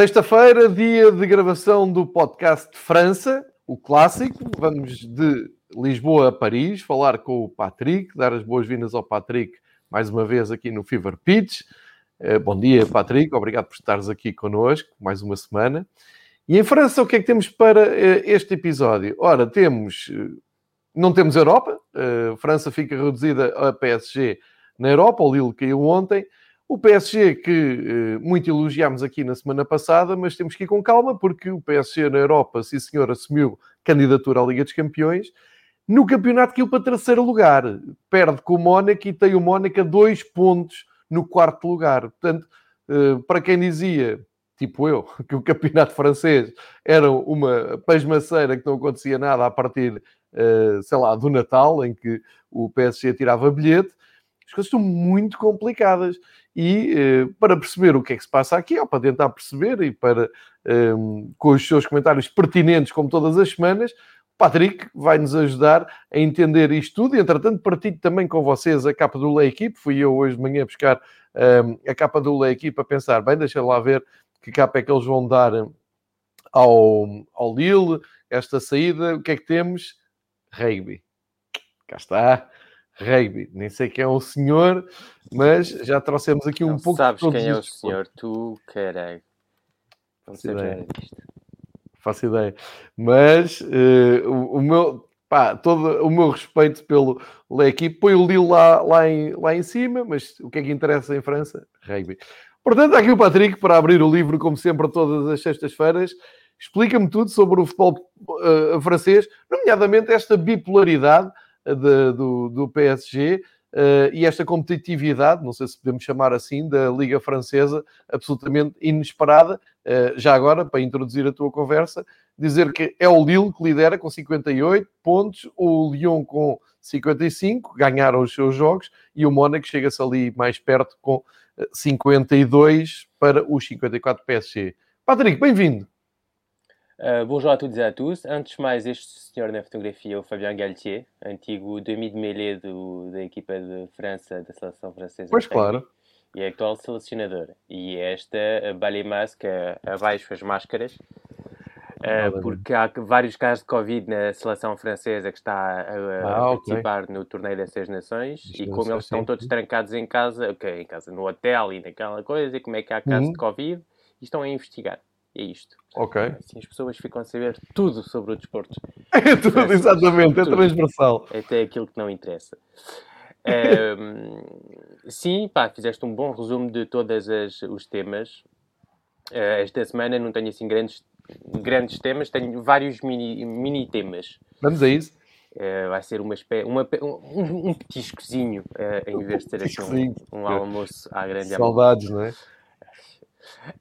Sexta-feira, dia de gravação do podcast de França, o clássico. Vamos de Lisboa a Paris falar com o Patrick, dar as boas-vindas ao Patrick mais uma vez aqui no Fever Pitch. Eh, bom dia, Patrick. Obrigado por estares aqui connosco mais uma semana. E em França, o que é que temos para eh, este episódio? Ora, temos. Eh, não temos Europa. A França fica reduzida a PSG na Europa. O Lille caiu ontem. O PSG, que eh, muito elogiámos aqui na semana passada, mas temos que ir com calma, porque o PSG na Europa, sim senhor, assumiu candidatura à Liga dos Campeões. No campeonato que para terceiro lugar. Perde com o Mónaco e tem o Mónaco a dois pontos no quarto lugar. Portanto, eh, para quem dizia, tipo eu, que o campeonato francês era uma pasmaceira que não acontecia nada a partir, eh, sei lá, do Natal, em que o PSG tirava bilhete, as coisas estão muito complicadas. E eh, para perceber o que é que se passa aqui, ou para tentar perceber e para, eh, com os seus comentários pertinentes, como todas as semanas, Patrick vai nos ajudar a entender isto tudo. E, entretanto, partilho também com vocês a capa do Lei Equipe. Fui eu hoje de manhã buscar eh, a capa do Lei Equipe a pensar, bem, deixa lá ver que capa é que eles vão dar ao, ao Lille, esta saída. O que é que temos? Rugby. Cá está rugby. Nem sei quem é o senhor, mas já trouxemos aqui um não pouco sabes quem é o senhor, tu, caralho. Não Faço ideia. Faço ideia. Mas uh, o, o, meu, pá, todo o meu respeito pelo equipe, põe o Lille lá, lá, em, lá em cima, mas o que é que interessa em França? Rugby. Portanto, aqui o Patrick para abrir o livro, como sempre, todas as sextas-feiras. Explica-me tudo sobre o futebol uh, francês, nomeadamente esta bipolaridade de, do, do PSG uh, eh, e esta competitividade, não sei se podemos chamar assim, da Liga Francesa, absolutamente inesperada. Uh, já agora, para introduzir a tua conversa, dizer que é o Lille que lidera com 58 pontos, o Lyon com 55, ganharam os seus jogos, e o Mónaco chega-se ali mais perto com 52 eh, para os 54 PSG. Patrick, bem-vindo. Uh, bonjour a toutes et à tous. Antes de mais, este senhor na fotografia é o Fabien Galtier, antigo demi de mêlée do, da equipa de França, da seleção francesa. Pois claro. E é atual selecionador. E esta, a Ballet Masque, abaixo as máscaras, uh, porque há vários casos de Covid na seleção francesa que está a, a ah, participar okay. no torneio das Seis Nações. Isto e como eles estão todos trancados em casa, okay, em casa, no hotel e naquela coisa, e como é que há casos uhum. de Covid, e estão a investigar. É isto. Ok. Assim as pessoas ficam a saber tudo sobre o desporto. É tudo, é, exatamente, é tudo. transversal. Até aquilo que não interessa. um, sim, pá, fizeste um bom resumo de todos os temas. Uh, esta semana não tenho assim grandes, grandes temas, tenho vários mini, mini temas. Vamos a isso. Uh, vai ser uma, uma um, um petiscozinho uh, em vez de ser aqui um, um almoço à grande Saudades, não é?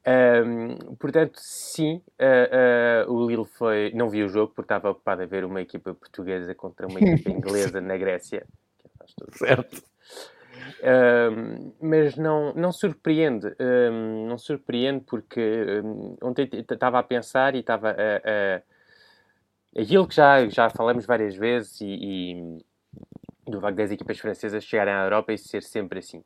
Um, portanto, sim, uh, uh, o Lille foi. Não vi o jogo porque estava ocupado a ver uma equipa portuguesa contra uma equipa inglesa na Grécia. Certo. Um, mas não, não surpreende, um, não surpreende porque ontem estava a pensar e estava a, a, aquilo que já, já falamos várias vezes e, e do facto das equipas francesas chegarem à Europa e ser sempre assim.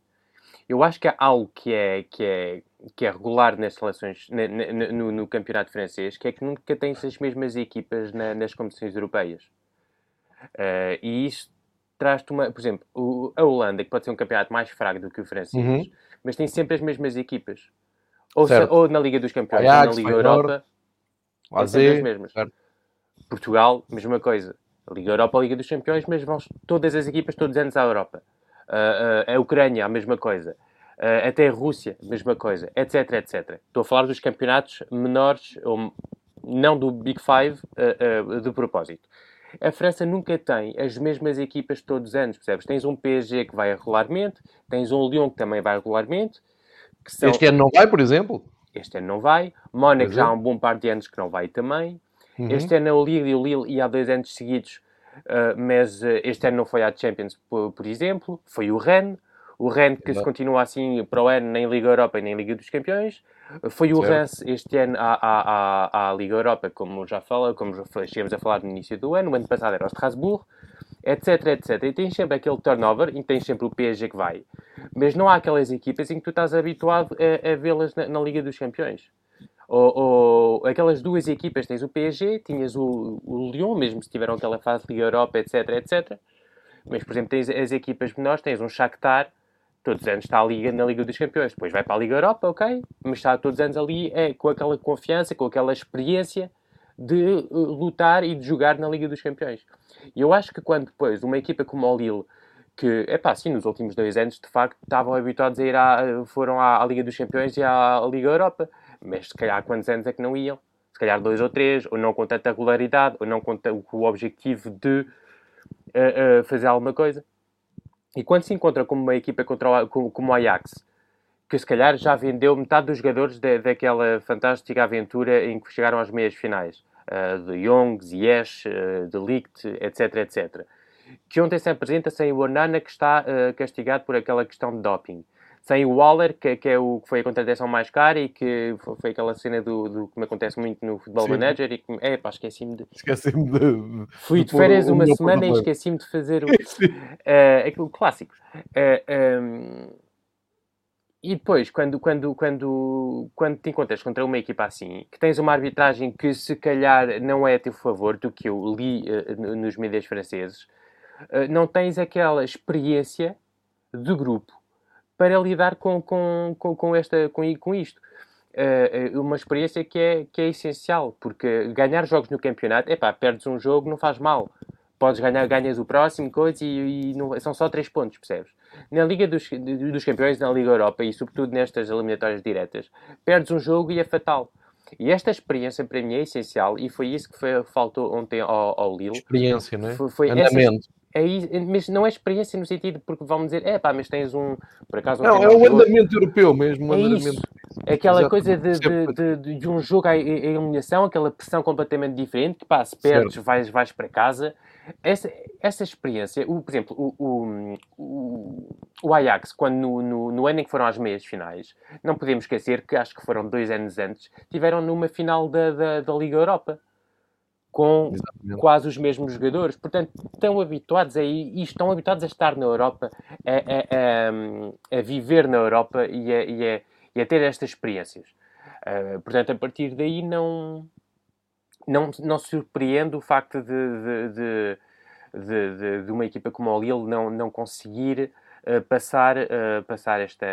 Eu acho que há algo que é, que é, que é regular nas seleções, no, no, campeonato francês, que é que nunca tens as mesmas equipas na, nas competições europeias. Uh, e isso traz-te uma. Por exemplo, o, a Holanda, que pode ser um campeonato mais fraco do que o francês, uhum. mas tem sempre as mesmas equipas. Ou, se, ou na Liga dos Campeões, Ajax, ou na Liga Europa, AZ, sempre as mesmas. Certo. Portugal, mesma coisa. A Liga Europa, a Liga dos Campeões, mas vão todas as equipas todos os anos à Europa. Uh, uh, a Ucrânia, a mesma coisa. Uh, até a Rússia, a mesma coisa, etc, etc. Estou a falar dos campeonatos menores, ou não do Big Five, de propósito. A França nunca tem as mesmas equipas todos os anos, percebes? Tens um PSG que vai regularmente, tens um Lyon que também vai regularmente. São... Este ano não vai, por exemplo? Este ano não vai. Mónaco já há um bom par de anos que não vai também. Uhum. Este ano é o Lille e o Lille, e há dois anos seguidos Uh, mas uh, este ano não foi à Champions, por, por exemplo, foi o Rennes. O Rennes que se continua assim para o ano nem Liga Europa nem Liga dos Campeões. Foi o Rennes este ano à, à, à, à, Liga Europa, como já fala, como já chegamos a falar no início do ano. O ano passado era o Strasbourg, etc, etc. E tens sempre aquele turnover e tens sempre o PSG que vai. Mas não há aquelas equipas em que tu estás habituado a, a vê-las na, na Liga dos Campeões. Ou, ou, aquelas duas equipas, tens o PSG, tinhas o, o Lyon, mesmo se tiveram aquela fase de Europa, etc, etc. Mas, por exemplo, tens as equipas menores, tens um Shakhtar, todos os anos está na Liga dos Campeões, depois vai para a Liga Europa, ok, mas está todos os anos ali é, com aquela confiança, com aquela experiência de uh, lutar e de jogar na Liga dos Campeões. E eu acho que quando depois uma equipa como o Lille, que, é pá, sim, nos últimos dois anos, de facto, estavam habituados a ir à, foram à, à Liga dos Campeões e à Liga Europa, mas se calhar quantos anos é que não iam? Se calhar dois ou três, ou não com tanta regularidade, ou não com, com o objetivo de uh, uh, fazer alguma coisa. E quando se encontra com uma equipa contra como, como o Ajax, que se calhar já vendeu metade dos jogadores de, daquela fantástica aventura em que chegaram às meias finais, uh, de Young, Ziyech, uh, de Ligt, etc, etc. Que ontem se apresenta sem o Onana, que está uh, castigado por aquela questão de doping sem o Waller, que, que, é o que foi a contratação mais cara e que foi aquela cena do, do que me acontece muito no Futebol Manager e que, é pá, esqueci-me de... Esqueci-me de... Fui de, férias uma semana e esqueci-me de fazer o... uh, aquilo clássico. Uh, eh, um, e depois, quando, quando, quando, quando te encontras contra uma equipa assim, que tens uma arbitragem que se calhar não é a teu favor, do que eu li uh, nos mídias franceses, não tens aquela experiência de grupo para lidar com, com, com, com, esta, com, com isto. Uh, uma experiência que é, que é essencial, porque ganhar jogos no campeonato, é pá, perdes um jogo, não faz mal. Podes ganhar, ganhas o próximo, coisa, e, e não, são só três pontos, percebes? Na Liga dos, dos Campeões, na Liga Europa e sobretudo nestas eliminatórias diretas, perdes um jogo e é fatal. E esta experiência para mim é essencial e foi isso que foi, faltou ontem ao, ao Lille. Experiência, não é? Foi, foi Andamento. Essa, é, mas não é experiência no sentido porque vão dizer, é pá, mas tens um. Por acaso, não, é o andamento europeu mesmo. É andamento. Isso. É aquela Exato. coisa de, de, de, de, um jogo à eliminação, aquela pressão completamente diferente, que pá, se perdes, vais, vais para casa. Essa, essa experiência, o, por exemplo, o, o, o, o Ajax, quando no, no, no, ano em que foram às meias finais, não podemos esquecer que acho que foram dois anos antes, tiveram numa final da, da, da Liga Europa com Exatamente. quase os mesmos jogadores. Portanto, estão habituados a ir, e estão habituados a estar na Europa, a, a, a, a viver na Europa e a, e, e ter estas experiências. Uh, portanto, a partir daí não, não, não surpreende o facto de, de, de, de, uma equipa como o Lille não, não conseguir uh, passar, uh, passar esta,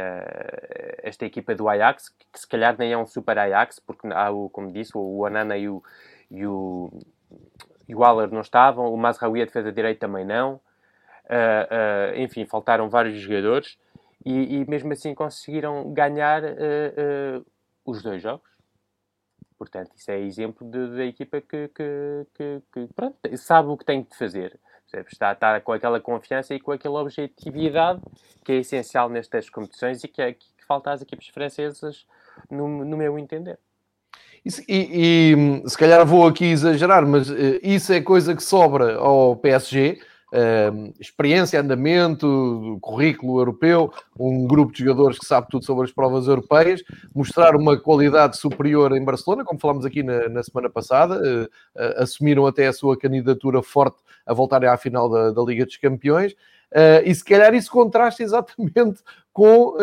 esta equipa do Ajax, que se calhar nem é um super Ajax, porque há, o, como disse, o Anana e o, e o, e o não estavam, o Mazraoui a defesa direita também não. Uh, uh, enfim, faltaram vários jogadores e, e, mesmo assim conseguiram ganhar uh, os dois jogos. Portanto, isso é exemplo da equipa que, que, que, que pronto, sabe o que tem de fazer. Está, está com aquela confiança e com aquela objetividade que é essencial nestas competições e que, é, que falta às equipes francesas, no, no meu entender. E, e, se calhar vou aqui exagerar, mas uh, isso é coisa que sobra ao PSG. Uh, eh, experiência, andamento, currículo europeu, um grupo de jogadores que sabe tudo sobre as provas europeias, mostrar uma qualidade superior em Barcelona, como falámos aqui na, na semana passada, uh, uh, assumiram até a sua candidatura forte a voltarem à final da, da Liga dos Campeões, e se calhar isso contrasta exatamente com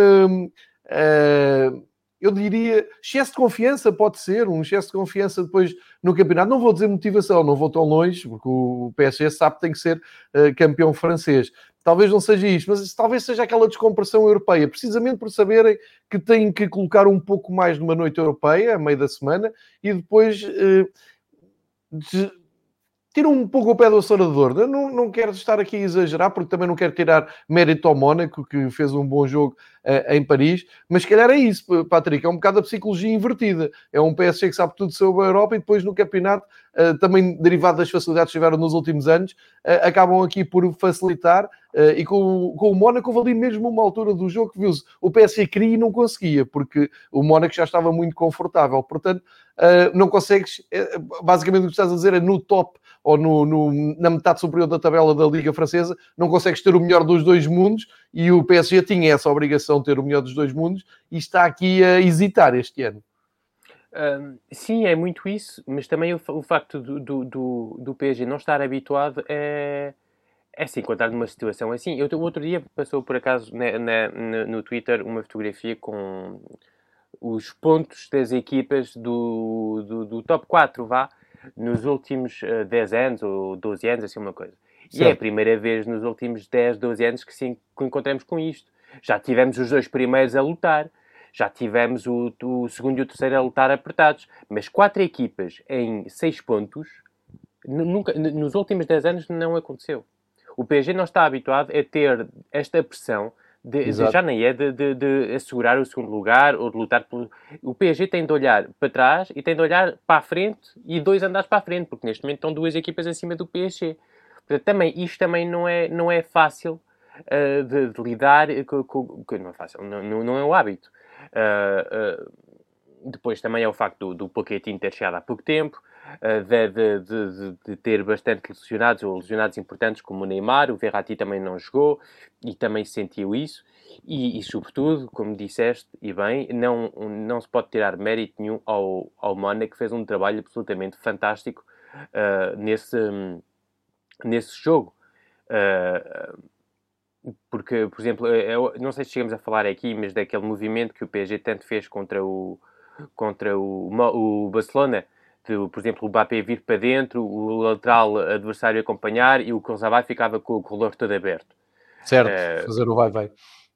eu diria, excesso de confiança pode ser, um excesso de confiança depois no campeonato. Não vou dizer motivação, não vou tão longe, porque o PSG sabe que tem que ser uh, campeão francês. Talvez não seja isto, mas talvez seja aquela descompressão europeia, precisamente por saberem que têm que colocar um pouco mais numa noite europeia, a meio da semana, e depois uh, tira um pouco o pé do acelerador. Não, não quero estar aqui a exagerar, porque também não quero tirar mérito ao Mónaco, que fez um bom jogo uh, em Paris, mas se calhar é isso, Patrick, é um bocado a psicologia invertida. É um PSG que sabe tudo sobre a Europa e depois no campeonato, uh, também derivado das facilidades que tiveram nos últimos anos, uh, acabam aqui por facilitar. e com, com o Mónaco houve ali mesmo uma altura do jogo que viu-se o PSG queria e não conseguia, porque o Mónaco já estava muito confortável. Portanto, não consegues, basicamente o que estás a dizer é no top ou no, no, na metade superior da tabela da Liga Francesa, não consegues ter o melhor dos dois mundos e o PSG tinha essa obrigação de ter o melhor dos dois mundos e está aqui a hesitar este ano. Uh, sim, é muito isso, mas também o, o facto do, do, do, do, PSG não estar habituado é, é se encontrar numa situação assim. Eu, outro dia passou por acaso na, na, no Twitter uma fotografia com os pontos das equipas do, do, do top 4, vá, nos últimos uh, 10 anos ou 12 anos, assim uma coisa. Certo. E é a primeira vez nos últimos 10, 12 anos que sim que encontramos com isto. Já tivemos os dois primeiros a lutar, já tivemos o, o segundo e o terceiro a lutar apertados, mas quatro equipas em 6 pontos, nunca, nos últimos 10 anos não aconteceu. O PSG não está habituado a ter esta pressão de, de, já nem é de, de, de, assegurar o segundo lugar ou de lutar pelo. O PSG tem de olhar para trás e tem de olhar para a frente e dois andares para a frente, porque neste momento estão duas equipas acima do PSG. Portanto, também, isto também não é, não é fácil uh, de, de, lidar com, com, Não é fácil, não, não é o hábito. Uh, uh, depois também é o facto do, do Pochettino ter chegado há pouco tempo, de, de, de, de, ter bastante lesionados ou lesionados importantes como o Neymar, o Verratti também não jogou e também sentiu isso. E, e, sobretudo, como disseste, e bem, não, não se pode tirar mérito nenhum ao, ao Mane, que fez um trabalho absolutamente fantástico nesse, nesse jogo. Uh, porque, por exemplo, eu não sei se chegamos a falar aqui, mas daquele movimento que o PSG tanto fez contra o, contra o, o Barcelona, por exemplo, o Mbappé vir para dentro, o lateral adversário acompanhar e o Kurzawa ficava com o corredor todo aberto. Certo, uh, fazer o vai-vai.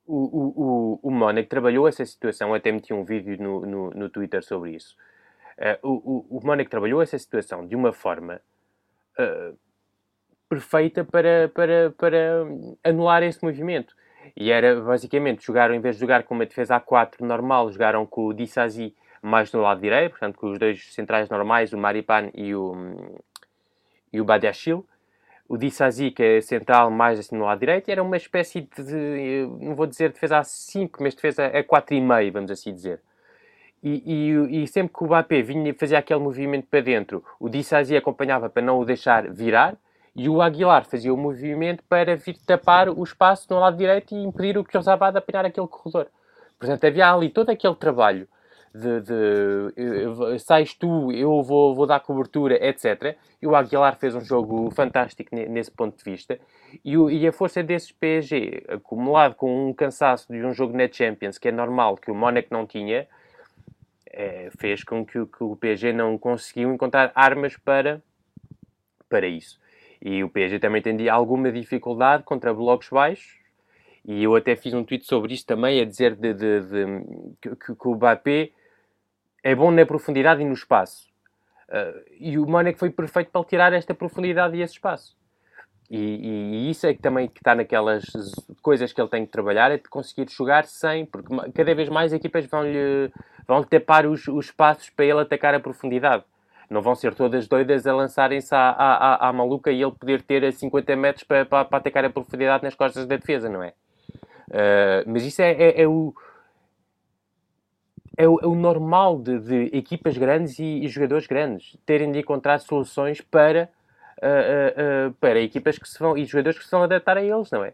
O, o, o, o Mónaco trabalhou essa situação, até meti um vídeo no, no, no Twitter sobre isso. Uh, o, o, o Mónaco trabalhou essa situação de uma forma uh, perfeita para, para, para anular esse movimento. E era basicamente jogaram, em vez de jogar com uma defesa A4 normal, jogaram com o Dissazi mais no lado direito, portanto, com os dois centrais normais, o Maripan e o, e o Badiachil. O Dissazi, que é central mais assim no lado direito, era uma espécie de, não vou dizer defesa A5, mas defesa A4,5, vamos assim dizer. E, e, e, sempre que o Mbappé vinha fazer aquele movimento para dentro, o Dissazi acompanhava para não o deixar virar, e o Aguilar fazia o movimento para vir tapar o espaço no lado direito e impedir o Kyozabá de apanhar aquele corredor. Portanto, havia ali todo aquele trabalho de, de sais tu, eu vou, vou dar cobertura, etc. E o Aguilar fez um jogo fantástico nesse ponto de vista. E, e a força desses PSG, acumulado com um cansaço de um jogo na Champions, que é normal, que o Mónaco não tinha, é, fez com que, que o PSG não conseguiu encontrar armas para, para isso. E o PSG também tem alguma dificuldade contra blocos baixos. E eu até fiz um tweet sobre isto também, a dizer de, de, de, que, que, o Mbappé é bom na profundidade e no espaço. Uh, e o Mónaco foi perfeito para tirar esta profundidade e esse espaço. E, e, isso é que também que está naquelas coisas que ele tem que trabalhar, é de conseguir jogar sem, porque cada vez mais equipas vão-lhe vão tapar os, os espaços para ele atacar a profundidade não vão ser todas doidas a lançarem-se à, à, à, maluca e ele poder ter 50 metros para, para, para atacar a profundidade nas costas da defesa, não é? Uh, mas isso é, é, é, o, é, o, é o normal de, de equipas grandes e, e, jogadores grandes terem de encontrar soluções para, uh, uh, para equipas que se vão e jogadores que se vão adaptar a eles, não é?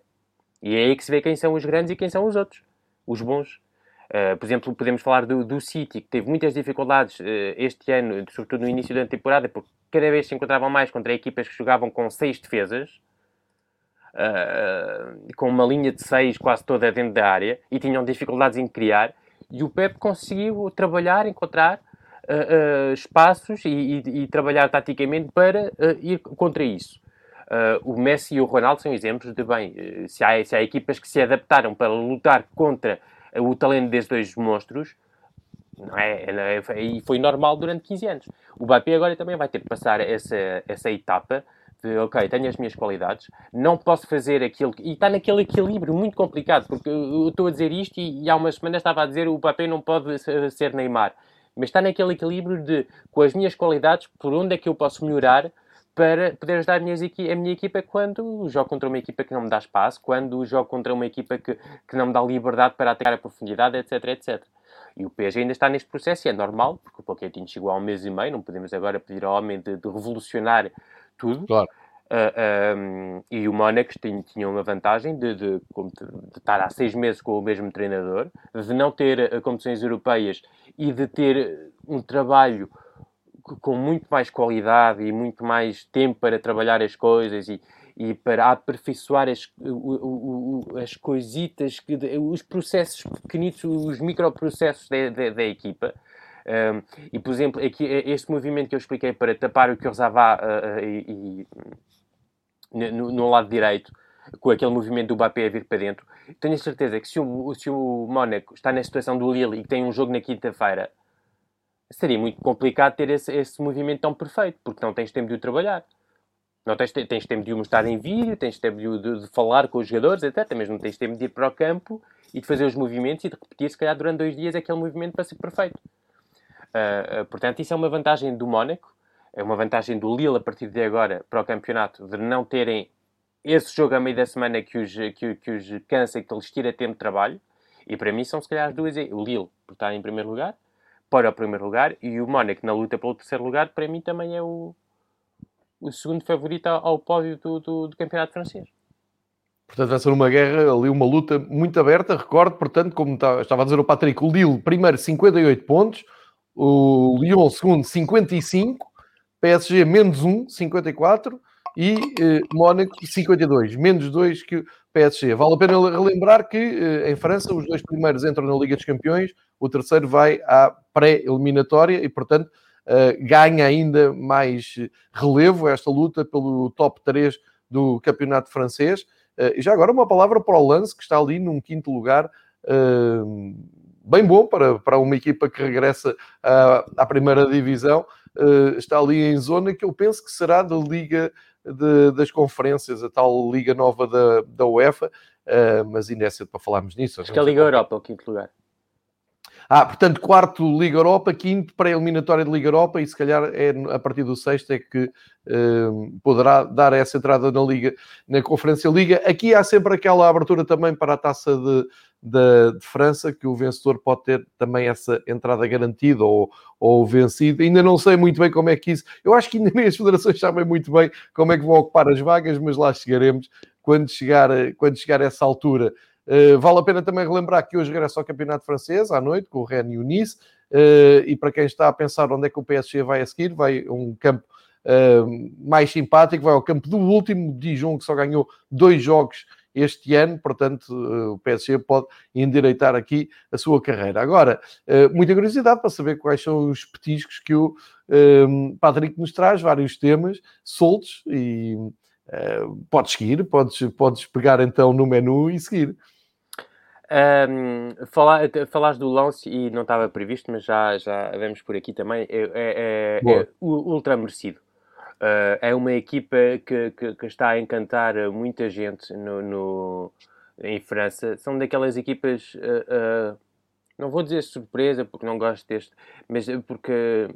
E é aí que se vê quem são os grandes e quem são os outros, os bons. Uh, por exemplo, podemos falar do, do City, que teve muitas dificuldades uh, este ano, sobretudo no início da temporada, porque cada vez se encontravam mais contra equipas que jogavam com seis defesas, uh, com uma linha de seis quase toda dentro da área, e tinham dificuldades em criar, e o Pep conseguiu trabalhar, encontrar espaços e, e, e, trabalhar taticamente para ir contra isso. o Messi e o Ronaldo são exemplos de, bem, se há, se há equipas que se adaptaram para lutar contra o talento desses dois monstros não é, é, e foi normal durante 15 anos. O Mbappé agora também vai ter que passar essa, essa etapa de, ok, tenho as minhas qualidades, não posso fazer aquilo, e está naquele equilíbrio muito complicado, porque eu estou a dizer isto e, e há umas semanas estava a dizer o Mbappé não pode ser Neymar, mas está naquele equilíbrio de, com as minhas qualidades, por onde é que eu posso melhorar para poder ajudar a minha, a minha equipa quando jogo contra uma equipa que não me dá espaço, quando jogo contra uma equipa que, que não me dá liberdade para atacar a profundidade, etc, etc. E o PSG ainda está neste processo e é normal, porque o Pochettino chegou há um mês e meio, não podemos agora pedir ao homem de, de revolucionar tudo. Claro. Uh, ah, um, e o Mónaco tinha, tinha uma vantagem de, de, de, estar há seis meses com o mesmo treinador, de não ter uh, competições europeias e de ter um trabalho com muito mais qualidade e muito mais tempo para trabalhar as coisas e, e para aperfeiçoar as, as coisitas, que, os processos pequenitos, os microprocessos da, da, da equipa. Um, e, por exemplo, aqui, este movimento que eu expliquei para tapar o que uh, uh, e, e, no, no, lado direito, com aquele movimento do Mbappé a vir para dentro, tenho a certeza que se o, se o Mónaco está na situação do Lille e tem um jogo na quinta-feira, seria muito complicado ter esse, esse movimento tão perfeito, porque não tens tempo de o trabalhar. Não tens, tens tempo de o mostrar em vídeo, tens tempo de, de, de, falar com os jogadores, até mas não tens tempo de ir para o campo e de fazer os movimentos e de repetir, se calhar, durante dois dias aquele movimento para ser perfeito. Uh, uh, portanto, isso é uma vantagem do Mónaco, é uma vantagem do Lille a partir de agora para o campeonato, de não terem esse jogo a meio da semana que os, que, que os cansa e que lhes tira tempo de trabalho. E para mim são, se calhar, as duas. O Lille, por estar em primeiro lugar, para o primeiro lugar, e o Mónaco na luta pelo terceiro lugar, para mim também é o, o segundo favorito ao pódio do, do, do campeonato francês. Portanto, vai ser uma guerra ali, uma luta muito aberta. Recordo, portanto, como estava a dizer o Patrick, o Lille, primeiro 58 pontos, o Lyon, segundo 55, PSG menos 1, 54 e eh, Mónaco 52, menos 2 que o PSG. Vale a pena relembrar que eh, em França os dois primeiros entram na Liga dos Campeões, o terceiro vai à pré-eliminatória e, portanto, uh, ganha ainda mais relevo esta luta pelo top 3 do campeonato francês. Uh, e já agora uma palavra para o Lance, que está ali num quinto lugar, uh, bem bom para, para uma equipa que regressa à primeira divisão. está ali em zona que eu penso que será da Liga de, das Conferências, a tal Liga Nova da, da UEFA, mas ainda é cedo para falarmos nisso. Acho que é a Liga Europa, o quinto lugar. Ah, portanto, quarto Liga Europa, quinto pré-eliminatória de Liga Europa e se calhar é a partir do sexto é que uh, poderá dar essa entrada na Liga, na Conferência Liga. Aqui há sempre aquela abertura também para a taça de, de, de, França, que o vencedor pode ter também essa entrada garantida ou, ou vencido. Ainda não sei muito bem como é que isso. Eu acho que ainda nem as federações sabem muito bem como é que vão ocupar as vagas, mas lá chegaremos quando chegar, quando chegar essa altura. Uh, vale a pena também relembrar que hoje regressa ao Campeonato Francês à noite com o Rennes e o Nice. Uh, e para quem está a pensar onde é que o PSG vai a seguir, vai a um campo uh, mais simpático, vai ao campo do último Dijon, que só ganhou dois jogos este ano, portanto, o PSG pode endireitar aqui a sua carreira. Agora, muita curiosidade para saber quais são os petiscos que o Patrick nos traz, vários temas soltos e podes seguir, podes, podes pegar então no menu e seguir. Um, falar, falaste do lance e não estava previsto, mas já, já vemos por aqui também. É, é, é, é ultra merecido. Uh, é uma equipa que, que, que, está a encantar muita gente no, no em França. São daquelas equipas, uh, uh, não vou dizer surpresa, porque não gosto deste, mas porque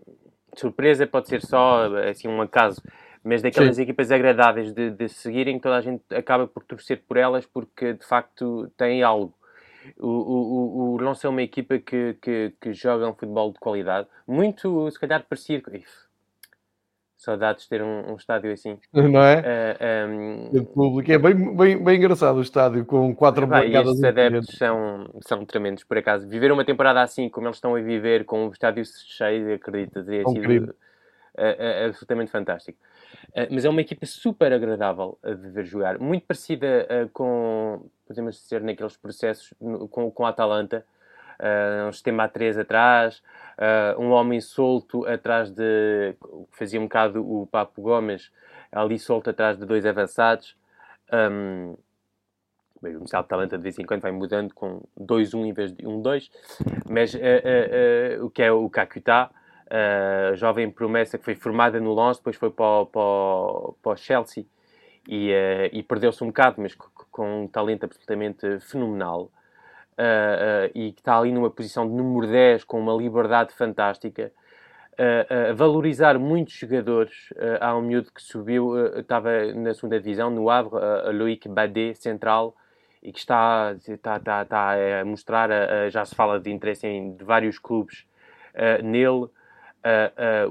surpresa pode ser só assim, um acaso mas daquelas Sim. equipas agradáveis de, de seguirem, toda a gente acaba por torcer por elas porque de facto têm algo. O, o, o, o Lons é uma equipa que, que, que, joga um futebol de qualidade, muito, se calhar, parecido. If, saudades de ter um, um, estádio assim. Não é? Uh, um... público. É bem, bem, bem engraçado o estádio, com quatro bancadas. Os adeptos são, são tremendos, por acaso. Viver uma temporada assim, como eles estão a viver, com o estádio cheio, acredita, teria sido uh, uh, absolutamente fantástico. Uh, mas é uma equipa super agradável de ver jogar, muito parecida uh, com, podemos dizer, naqueles processos no, com, com a Atalanta, uh, um sistema A3 atrás, um homem solto atrás de, fazia um bocado o Papo Gomes, ali solto atrás de dois avançados. Um, bem, o Atalanta de vez em quando vai mudando com 2-1 em vez de 1-2, mas o que é o Kakuta, uh, jovem promessa que foi formada no Lons, depois foi para o, Chelsea e, uh, e perdeu-se um bocado, mas com um talento absolutamente fenomenal. Uh, e que está ali numa posição de número 10, com uma liberdade fantástica. Uh, uh, valorizar muitos jogadores. Uh, há um miúdo que subiu, estava na segunda divisão, no Havre, uh, Loïc Badet, central, e que está, está, está, está a mostrar, já se fala de interesse em de vários clubes nele.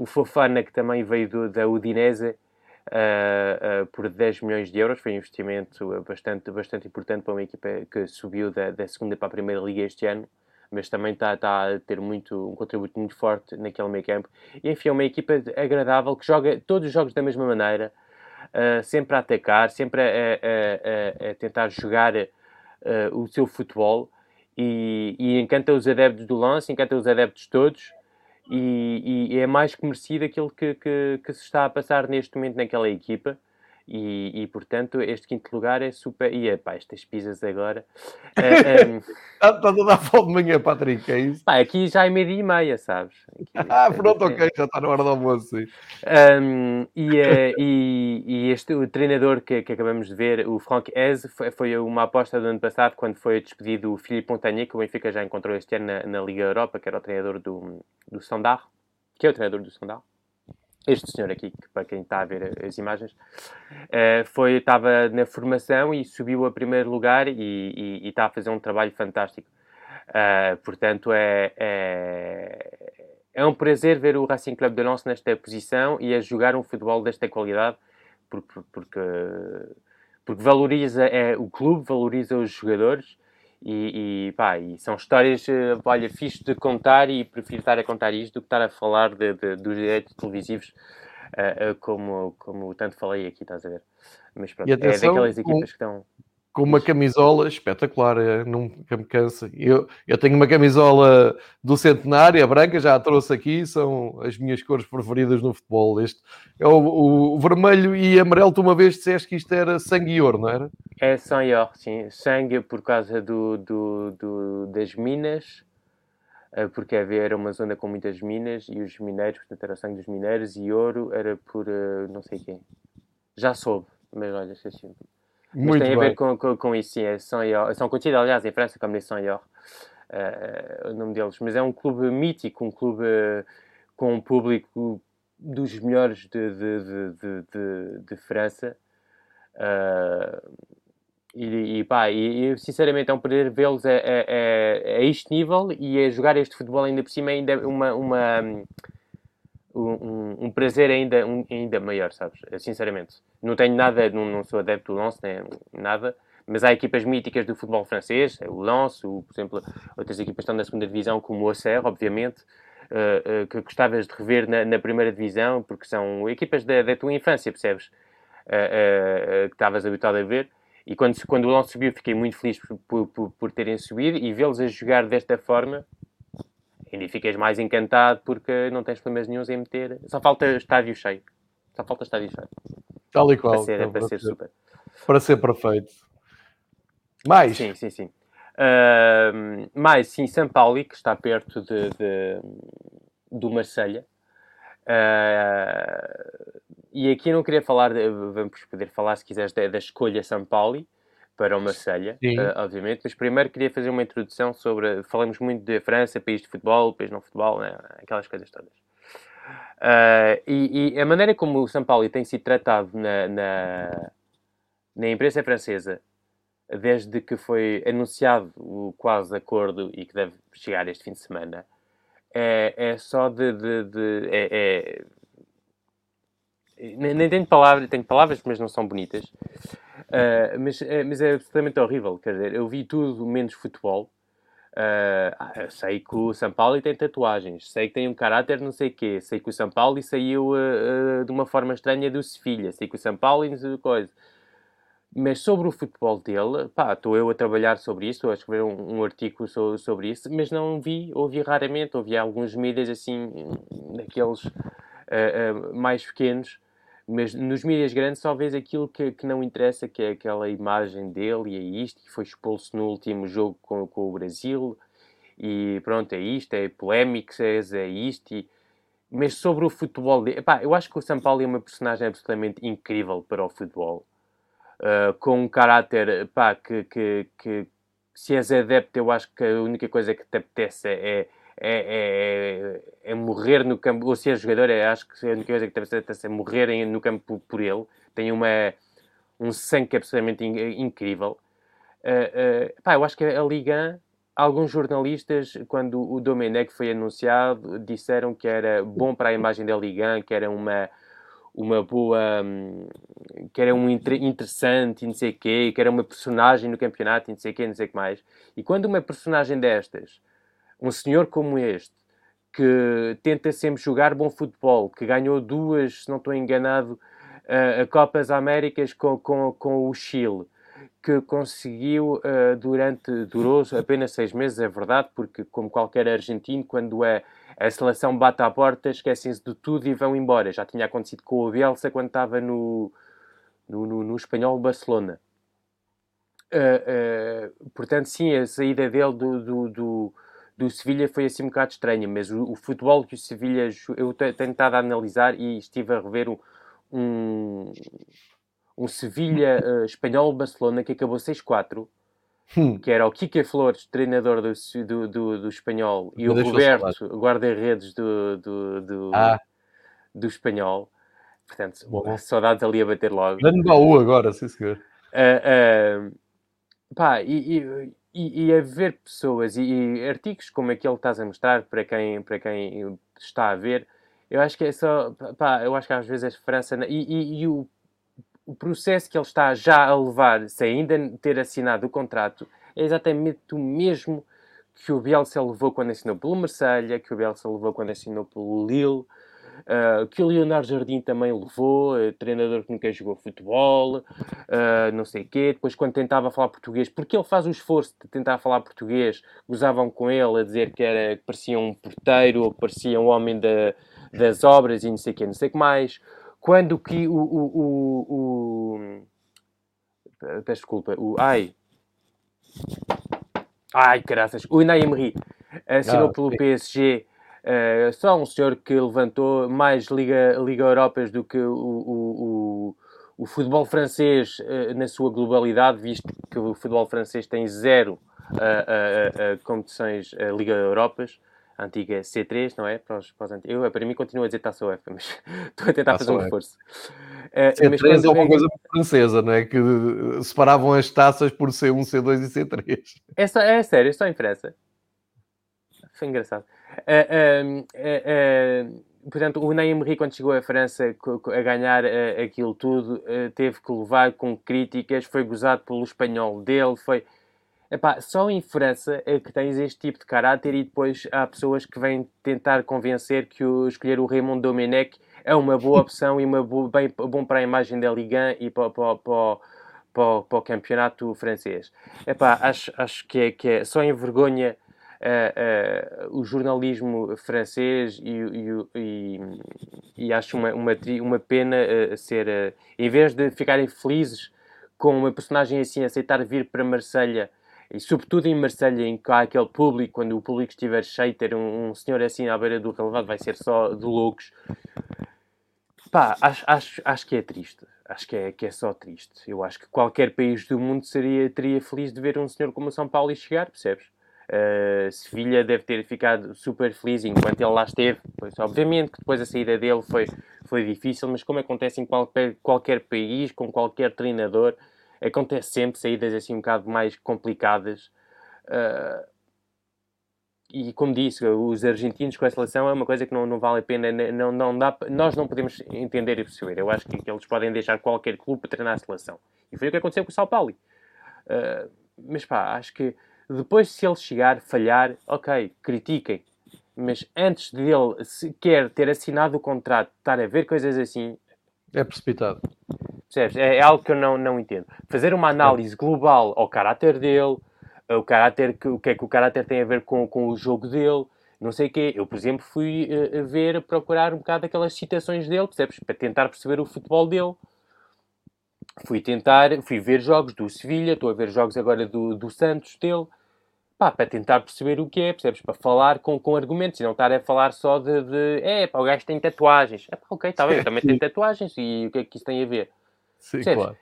O Fofana, que também veio do, da Udinese uh, por 10 milhões de euros, foi um investimento bastante, bastante importante para uma equipa que subiu da, da segunda para a primeira liga este ano, mas também está, está a ter muito, um contributo muito forte naquele meio campo. E enfim, é uma equipa agradável que joga todos os jogos da mesma maneira, sempre a atacar, sempre a, a, a, a tentar jogar uh, o seu futebol. E, e, encanta os adeptos do lance, encanta os adeptos todos e, e é mais que merecido aquilo que, que, que, se está a passar neste momento naquela equipa. E, e, portanto, este quinto lugar é super. E pá, estas pizzas agora. É. Estás a dar fome de manhã, Patrick, é isso? Pá, aqui já é meia e meia, sabes? Aqui, ah, pronto, ok, já está na hora do almoço. Um, e, uh, e, e, este o treinador que, que, acabamos de ver, o Frank Ez, foi, foi, uma aposta do ano passado quando foi despedido o Philippe Montagnier, que o Benfica já encontrou este ano na, na Liga Europa, que era o treinador do, do Standard, que é o treinador do Standard este senhor aqui, que, para quem está a ver as imagens, uh, foi, estava na formação e subiu a primeiro lugar e, e, e está a fazer um trabalho fantástico. Uh, portanto, é, é, é, um prazer ver o Racing Club de Lens nesta posição e a jogar um futebol desta qualidade, porque, porque, porque valoriza é, o clube, valoriza os jogadores e, e, pá, e são histórias, eh, olha, fixe de contar e prefiro estar a contar isto do que estar a falar de, de, dos direitos televisivos, uh, uh, como, como tanto falei aqui, estás a ver? Mas pronto, atenção, é daquelas equipas que estão com uma camisola espetacular, é, nunca me cansa. Eu, eu tenho uma camisola do centenário, a branca, já a trouxe aqui, são as minhas cores preferidas no futebol. Este é o, o vermelho e amarelo. Tu uma vez disseste que isto era sangue e ouro, não era? É sangue e ouro, sim. Sangue por causa do, do, do das minas, eh, porque era uma zona com muitas minas e os mineiros, portanto era sangue dos mineiros, e ouro era por uh, não sei quem. Já soube, mas olha, esqueci. Muito Mas tem bem. a ver com, com, com isso, sim. É Saint São conhecidos, aliás, em França como les Saint-Yor, uh, o nome deles. Mas é um clube mítico, um clube uh, com um público dos melhores de, de, de, de, França. Uh, e, e, pá, e, e, sinceramente é um prazer vê-los a, a, a, a, este nível e a jogar este futebol ainda por cima ainda uma, uma um, um, prazer ainda, um, ainda maior, sabes? Sinceramente. Não tenho nada, não, não sou adepto do Lens, nem nada, mas há equipas míticas do futebol francês, o Lens, o, por exemplo, outras equipas estão na segunda divisão, como o Auxerre, obviamente, uh, uh, que gostavas de rever na, na, primeira divisão, porque são equipas da, da tua infância, percebes? Uh, que estavas habituado a ver. E quando, quando o Lens subiu, fiquei muito feliz por, por, por terem subido e vê-los a jogar desta forma ainda ficas mais encantado porque não tens problemas nenhums em meter. Só falta estádio cheio. Só falta estádio cheio. Tal e qual. Para ser, para, ser, ser super. Para ser perfeito. Mais? Sim, sim, sim. Uh, mais, sim, São Paulo, que está perto de, de do Marselha. Uh, e aqui não queria falar, de, vamos poder falar se quiseres da, da escolha São Paulo, para o Marselha, uh, obviamente, mas primeiro queria fazer uma introdução sobre. Falamos muito de França, país de futebol, país não futebol, né? aquelas coisas todas. Uh, e, e, a maneira como o São Paulo tem sido tratado na, na, na, imprensa francesa, desde que foi anunciado o quase acordo e que deve chegar este fim de semana, é, é só de. de, de é, é, nem tenho palavras, tenho palavras, mas não são bonitas. Uh, mas, é, mas é absolutamente horrível. Quer dizer, eu vi tudo menos futebol. Uh, sei que o São Paulo tem tatuagens, sei que tem um caráter não sei quê, sei que o São Paulo saiu uh, de uma forma estranha do Sevilha, sei que o São Paulo não sei coisa. Mas sobre o futebol dele, pá, estou eu a trabalhar sobre isso, estou a escrever um, um artigo so, sobre isso, mas não vi, ouvi raramente, ouvi alguns mídias assim, daqueles mais pequenos, mas nos mídias grandes só vês aquilo que, que não interessa, que é aquela imagem dele e é isto, que foi expulso no último jogo com, com o Brasil, e pronto, é isto, é polémico, é, é isto, e... mas sobre o futebol epá, eu acho que o São Paulo é uma personagem absolutamente incrível para o futebol, uh, com um caráter, epá, que, que, que se és adepto, eu acho que a única coisa que te apetece é é, é, é, morrer no campo, ou se é jogador, é, acho que a única coisa que deve ser é morrer no campo por ele. Tem uma, um sangue absolutamente in, incrível. Uh, uh, pá, eu acho que a Liga, alguns jornalistas, quando o Domenech foi anunciado, disseram que era bom para a imagem da Liga, que era uma, uma boa. que era um interessante, não sei quê, que era uma personagem no campeonato, não sei quê, não sei que mais. E quando uma personagem destas um senhor como este, que tenta sempre jogar bom futebol, que ganhou duas, se não estou enganado, uh, Copas Américas com, com, com o Chile, que conseguiu uh, durante, durou apenas seis meses, é verdade, porque como qualquer argentino, quando é a seleção bate à porta, esquecem-se de tudo e vão embora. Já tinha acontecido com o Bielsa quando estava no, no, no, no espanhol Barcelona. Uh, uh, portanto, sim, a saída dele do, do, do, do Sevilha foi assim um bocado estranha, mas o, o futebol que o Sevilha... Eu tenho estado a analisar e estive a rever um, um, um Sevilha uh, espanhol-Barcelona que acabou 6-4, hum. que era o Kike Flores, treinador do, do, do, do espanhol, e o Roberto, guarda-redes do, do, do, ah. do espanhol. Portanto, Bom. saudades ali a bater logo. Grande baú agora, sim senhor. Uh, uh, pá, e, e, e, e, a ver pessoas e, e, artigos como aquele que estás a mostrar para quem, para quem está a ver, eu acho que é só, pá, eu acho que às vezes a França e, e o o processo que ele está já a levar, sem ainda ter assinado o contrato, é exatamente o mesmo que o Bielsa levou quando assinou pelo Marselha, que o Bielsa levou quando assinou pelo Lille, uh, que o Leonardo Jardim também levou, uh, treinador que nunca jogou futebol, uh, não sei o quê. Depois, quando tentava falar português, porque ele faz o esforço de tentar falar português, gozavam com ele a dizer que, era, que parecia um porteiro ou que parecia um homem da, das obras e não sei o quê, não sei o que mais. Quando que o, o, o, o peço desculpa, o ai. Ai caraças, o Unai Emery assinou ah, pelo PSG uh, só um senhor que levantou mais Liga, Liga Europas do que o, o, o, o futebol francês uh, na sua globalidade, visto que o futebol francês tem zero uh, competições Liga Europas a antiga C3, não é? Para os, para os antigos. Eu, para mim, continuo a dizer taça UEFA, mas estou a tentar fazer um esforço. Uh, C3 é uma coisa francesa, não é? Que separavam as taças por C1, C2 e C3. É, só, é sério, só em França. Foi engraçado. Uh, uh, portanto, o Ney Emery, quando chegou à França a ganhar aquilo tudo, teve que levar com críticas, foi gozado pelo espanhol dele, foi Epá, só em França é que tens este tipo de caráter e depois há pessoas que vêm tentar convencer que o, escolher o Raymond Domenech é uma boa opção e uma boa, bem bom para a imagem da Liga e para, para, para, para, para o campeonato francês. Epá, acho, acho que, é, que é só envergonha uh, uh, o jornalismo francês e, e, e, e acho uma, uma, uma pena uh, ser, em vez de ficarem felizes com uma personagem assim aceitar vir para Marselha e sobretudo em Marselha, em que há aquele público, quando o público estiver cheio, ter um, um senhor assim à beira do relevado vai ser só de loucos. Pá, acho, acho, acho que é triste. Acho que é, que é só triste. Eu acho que qualquer país do mundo seria, teria feliz de ver um senhor como o São Paulo chegar, percebes? Uh, Sevilha deve ter ficado super feliz enquanto ele lá esteve. Pois, obviamente que depois a saída dele foi, foi difícil, mas como acontece em qualquer, qualquer país, com qualquer treinador, acontece sempre saídas assim um bocado mais complicadas. Uh, e como disse, os argentinos com a seleção é uma coisa que não, não vale a pena, não, não dá, nós não podemos entender e perceber. Eu acho que, que, eles podem deixar qualquer clube para treinar a seleção. E foi o que aconteceu com o São Paulo. Uh, mas pá, acho que depois, se ele chegar, falhar, ok, critiquem. Mas antes dele sequer ter assinado o contrato, estar a ver coisas assim. É precipitado. Percebes? É, é, algo que eu não, não entendo. Fazer uma análise global ao caráter dele, o caráter que, o que é que o caráter tem a ver com, com o jogo dele, não sei o quê. Eu, por exemplo, fui uh, ver, procurar um bocado aquelas citações dele, percebes? Para tentar perceber o futebol dele. Fui tentar, fui ver jogos do Sevilha, estou a ver jogos agora do, do Santos dele, pá, para tentar perceber o que é, percebes? Para falar com, com argumentos e não estar a falar só de, de é, pá, o gajo tem tatuagens. É pá, ok, está bem, eu também tenho tatuagens e o que é que isso tem a ver? Sim, claro.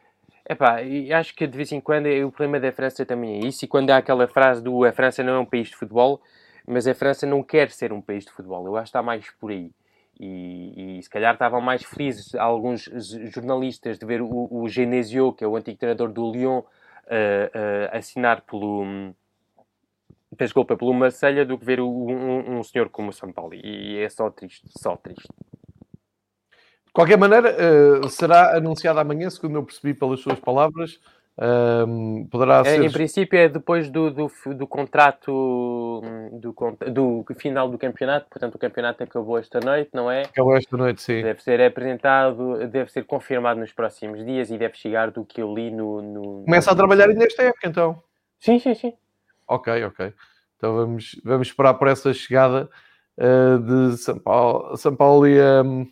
Epá, e acho que de vez em quando o problema da França também é isso. E quando há aquela frase do a França não é um país de futebol, mas a França não quer ser um país de futebol. Eu acho que está mais por aí. E, e se calhar estavam mais felizes alguns jornalistas de ver o, o Genesio, que é o antigo treinador do Lyon, uh, uh, assinar pelo. Desculpa, pelo Marselha do que ver um, um senhor como o São Paulo. E é só triste, só triste. De qualquer maneira, uh, será anunciado amanhã, segundo eu percebi pelas suas palavras, Um, poderá é, ser... Em princípio é depois do, do, do contrato do, do, final do campeonato, portanto o campeonato acabou esta noite, não é? Acabou esta noite, sim. Deve ser apresentado, deve ser confirmado nos próximos dias e deve chegar do que eu li no... no Começa a trabalhar nesta época então? Sim, sim, sim. Ok, ok. Então vamos, vamos esperar por essa chegada uh, de São Paulo, São Paulo e um,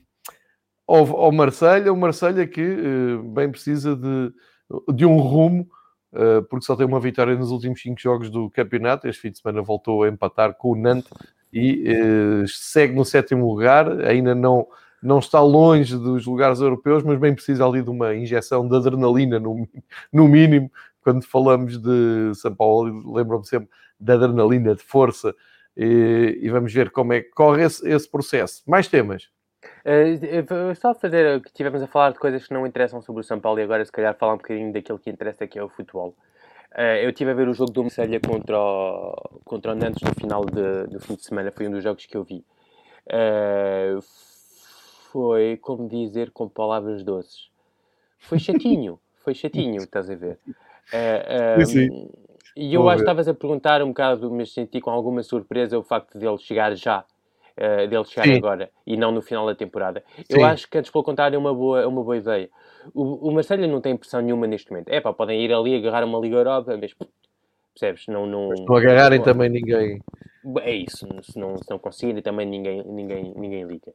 ao, ao Marselha, o Marselha que uh, bem precisa de de um rumo, uh, porque só tem uma vitória nos últimos cinco jogos do campeonato. Este fim de semana voltou a empatar com o Nantes e segue no sétimo lugar. Ainda não, não está longe dos lugares europeus, mas bem precisa ali de uma injeção de adrenalina, no, no mínimo. Quando falamos de São Paulo, lembro-me sempre da adrenalina, de força, e, e, vamos ver como é que corre esse, esse processo. Mais temas. Uh, só fazer que tivemos a falar de coisas que não interessam sobre o São Paulo e agora se calhar falar um bocadinho daquilo que interessa que é o futebol. Uh, eu estive a ver o jogo do Marselha contra o, contra o Nantes no final de, do fim de semana, foi um dos jogos que eu vi. Uh, foi, como dizer, com palavras doces. Foi chatinho, foi chatinho, estás a ver? Uh, um, e eu acho que estavas a perguntar um bocado, mas senti com alguma surpresa o facto de ele chegar já uh, dele chegar Sim. agora e não no final da temporada. Sim. Eu acho que antes, pelo contrário, é uma boa, é uma boa ideia. O, o Marcelo não tem pressão nenhuma neste momento. É pá, podem ir ali agarrar uma Liga Europa, mas percebes? Não, não, mas não agarrarem não, também ninguém. É isso, se não, se não conseguirem também ninguém, ninguém, ninguém liga.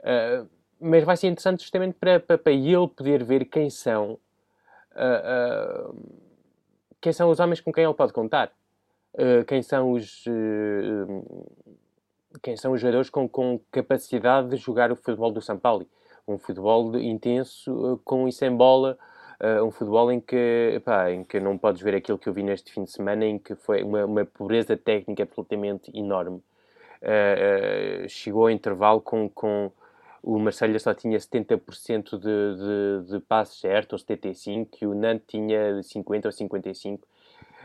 Uh, mas vai ser interessante justamente para, para, para ele poder ver quem são uh, uh, quem são os homens com quem ele pode contar. quem são os quem são os jogadores com, com capacidade de jogar o futebol do São Paulo. Um futebol intenso, com e sem bola, uh, um futebol em que, pá, em que não podes ver aquilo que eu vi neste fim de semana, em que foi uma, uma pobreza técnica absolutamente enorme. Uh, uh, chegou ao intervalo com, com o Marselha só tinha 70% de, de, de passes certos, ou 75%, e o Nantes tinha 50% ou 55%.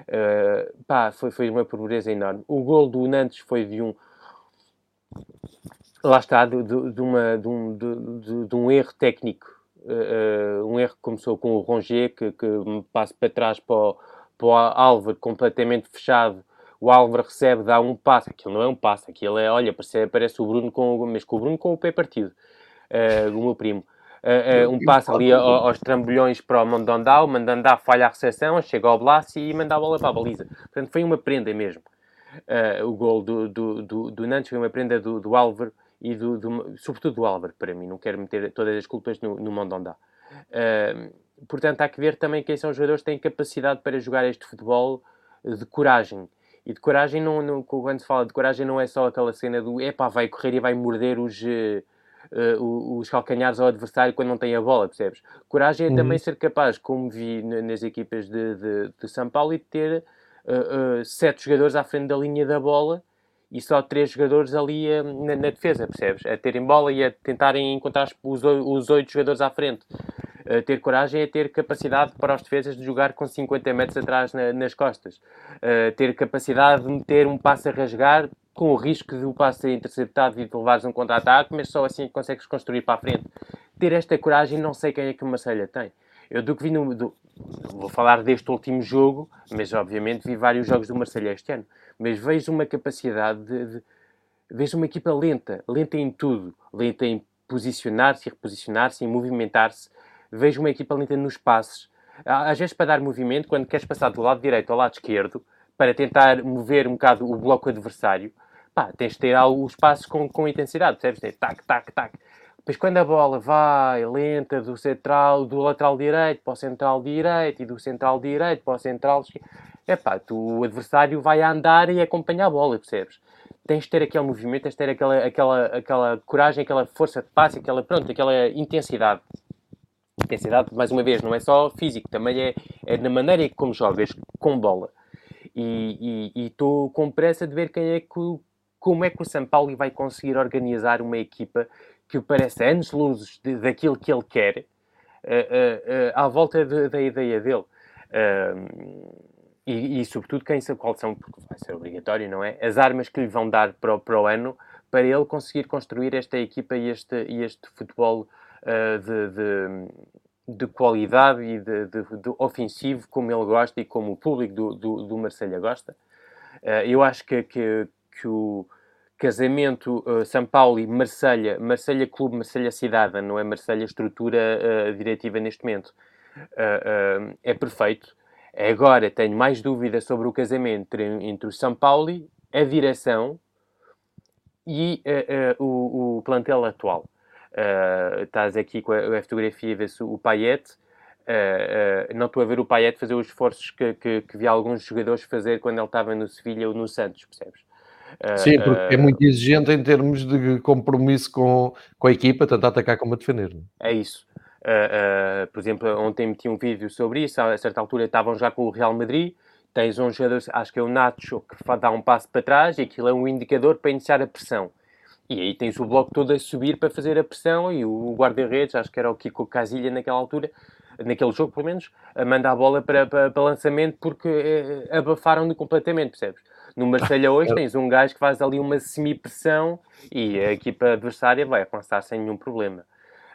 Uh, pá, foi, foi uma pobreza enorme. O gol do Nantes foi de um, lá está, de, de, uma, de, um, de, de um erro técnico. Uh, um erro que começou com o Rongier, que, que passa para trás para o, para o Álvaro, completamente fechado. O Álvaro recebe, dá um passo. Aquilo não é um passo, aquilo é, olha, parece, parece o Bruno com, mas com o Bruno com o pé partido. Uh, o meu primo. Uh, uh, um passo ali aos trambolhões para o Mandandá, o Mandandá falha a recepção, chega ao Blassi e manda a bola para a baliza. Portanto, foi uma prenda mesmo. Uh, o gol do, do, do, do, Nantes foi uma prenda do, do Álvaro e do, do, sobretudo do Álvaro, para mim. Não quero meter todas as culpas no, no Mondondá. Uh, portanto, há que ver também quem são os jogadores que têm capacidade para jogar este futebol de coragem. E de coragem, não, não, quando se fala de coragem, não é só aquela cena do epá, vai correr e vai morder os, uh, os calcanhares ao adversário quando não tem a bola, percebes? Coragem é uhum. também ser capaz, como vi nas equipas de, de, de São Paulo, e de ter uh, sete jogadores à frente da linha da bola e só três jogadores ali uh, na, na, defesa, percebes? A terem bola e a tentarem encontrar os, os oito jogadores à frente. Ter coragem é ter capacidade para os defesas de jogar com 50 metros atrás na, nas costas. Ter capacidade de meter um passo a rasgar com o risco de o passo ser interceptado e de levares um contra-ataque, mas só assim consegues construir para a frente. Ter esta coragem, não sei quem é que o Marselha tem. Eu do que vi no, do, vou falar deste último jogo, mas obviamente vi vários jogos do Marseille este ano. Mas vejo uma capacidade de, de vejo uma equipa lenta, lenta em tudo, lenta em posicionar-se e reposicionar-se, em movimentar-se. Vejo uma equipa lenta nos passes. Às vezes, para dar movimento, quando queres passar do lado direito ao lado esquerdo, para tentar mover um bocado o bloco adversário, pá, tens de ter os passos com, com intensidade, percebes? Tac, tac, tac. Depois, quando a bola vai lenta do central, do lateral direito para o central direito e do central direito para o central esquerdo, epá, tu, o adversário vai andar e acompanhar a bola, percebes? Tens de ter aquele movimento, tens de ter aquela, aquela, aquela coragem, aquela força de passe, aquela, pronto, aquela intensidade. Intensidade, mais uma vez, não é só físico, também é, é na maneira como jogas com bola. E estou com pressa de ver quem é que, como é que o São Paulo vai conseguir organizar uma equipa que parece anos luzes de, daquilo que ele quer uh, uh, à volta de, da ideia dele. E, e, sobretudo, quem sabe qual são, porque vai ser obrigatório, não é? As armas que lhe vão dar para o, para o ano para ele conseguir construir esta equipa e este, e este futebol de, de, de qualidade e de, de, ofensivo como ele gosta e como o público do, do, do Marselha gosta. Uh, eu acho que, que, que o casamento uh, São Paulo e Marselha, Marselha Clube, Marselha Cidade, não é Marselha estrutura uh, diretiva neste momento, é perfeito. Agora tenho mais dúvidas sobre o casamento entre, entre o São Paulo, a direção e o, o plantel atual. Uh, estás aqui com a, a fotografia, vê-se o Payet. Uh, uh, não estou a ver o Payet fazer os esforços que, que, que vi alguns jogadores fazer quando ele estava no Sevilha ou no Santos, percebes? Sim, porque é muito exigente em termos de compromisso com, com a equipa, tanto a atacar como a defender. É? é isso. por exemplo, ontem meti um vídeo sobre isso. A certa altura estavam já com o Real Madrid. Tens um jogador, acho que é o Nacho, que dá um passo para trás e aquilo é um indicador para iniciar a pressão. E aí tens o bloco todo a subir para fazer a pressão e o guarda-redes, acho que era o Kiko Casilha naquela altura, naquele jogo pelo menos, manda a bola para, para, para lançamento porque eh, abafaram-no completamente, percebes? No Marselha hoje tens um gajo que faz ali uma semi-pressão e a equipa adversária vai avançar sem nenhum problema.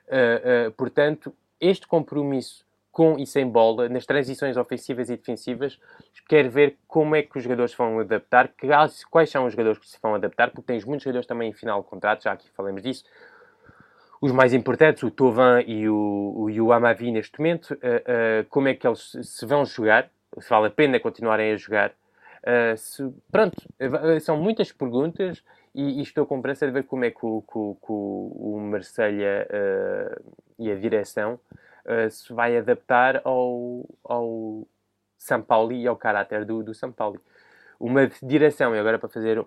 Uh, uh, portanto, este compromisso com e sem bola, nas transições ofensivas e defensivas, quero ver como é que os jogadores vão adaptar, que, quais são os jogadores que se vão adaptar, porque tens muitos jogadores também em final de contrato, já aqui falamos disso. Os mais importantes, o Tovan e o, o, e o Amavi neste momento, uh, uh, como é que eles se vão jogar, se vale a pena continuarem a jogar. Uh, se, pronto, são muitas perguntas e, e, estou com pressa de ver como é que o, que, o, o Marselha e a direção uh, se vai adaptar ao, ao São Paulo e ao caráter do, do São Paulo. Uma direção, e agora para fazer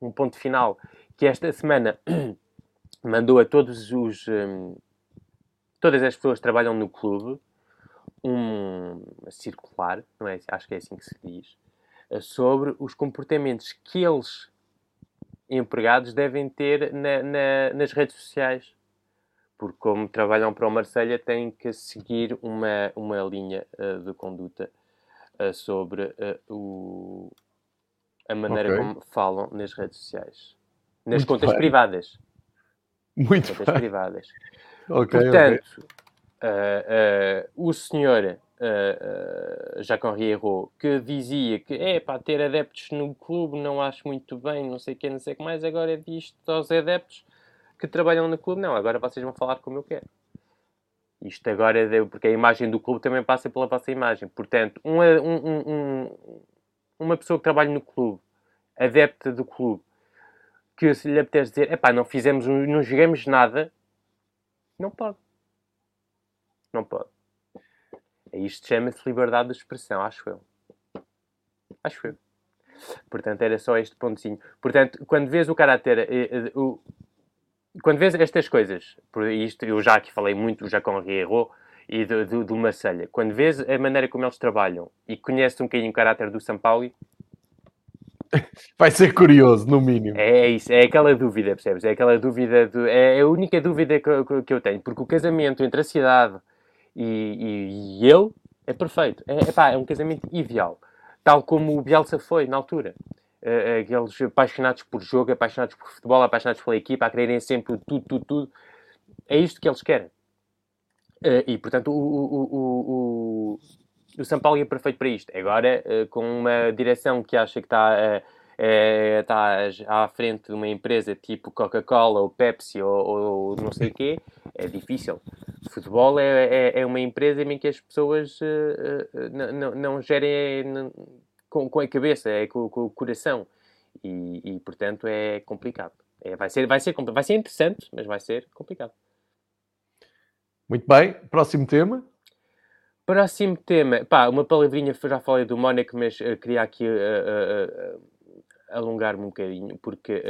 um ponto final, que esta semana mandou a todos os. Um, todas as pessoas que trabalham no clube um circular, não é? Acho que é assim que se diz, eh, sobre os comportamentos que eles, empregados, devem ter na, na, nas redes sociais porque como trabalham para o Marselha têm que seguir uma, uma linha uh, de conduta uh, sobre uh, o, a maneira okay. como falam nas redes sociais. Nas Muito contas bem. privadas. Muito contas bem. privadas. Okay, Portanto, okay. o senhor uh, Jacques Henri que dizia que é para ter adeptos no clube não acho muito bem, não sei o que, não sei o que mais, agora diz aos adeptos que trabalham no clube. Não, agora vocês vão falar como eu quero. Isto agora é porque a imagem do clube também passa pela vossa imagem. Portanto, uma, um, um, uma pessoa que trabalha no clube, adepta do clube, que se lhe apetece dizer, epá, não fizemos, não jogamos nada, não pode. Não pode. É isto chama-se liberdade de expressão, acho eu. Acho eu. Portanto, era só este pontozinho. Portanto, quando vês o caráter, eh, eh, o, quando vês estas coisas, por isto eu já aqui falei muito do Jacon Rierro e do, do, do Marselha, quando vês a maneira como eles trabalham e conheces um bocadinho o caráter do São Paulo, vai ser curioso, no mínimo. É isso, é aquela dúvida, percebes? É aquela dúvida, do, é a única dúvida que, que eu tenho, porque o casamento entre a cidade e, e, e ele é perfeito, é, epá, é um casamento ideal, tal como o Bielsa foi na altura uh, aqueles apaixonados por jogo, apaixonados por futebol, apaixonados pela equipa, a quererem sempre tudo, tudo, tudo. É isto que eles querem. Uh, e, portanto, o, o, o, o, São Paulo é perfeito para isto. Agora, uh, com uma direção que acha que está, está à frente de uma empresa tipo Coca-Cola ou Pepsi ou, ou, não sei o quê, é difícil. Futebol é, é, é, uma empresa em que as pessoas não, não, não gerem... Não, com, com a cabeça, é com, com o coração. E, e, portanto é complicado. É, vai, ser, vai, ser, vai ser interessante, mas vai ser complicado. Muito bem, próximo tema. Próximo tema, pá, uma palavrinha, já falei do Mónaco, mas uh, queria aqui uh, uh, alongar-me um bocadinho, porque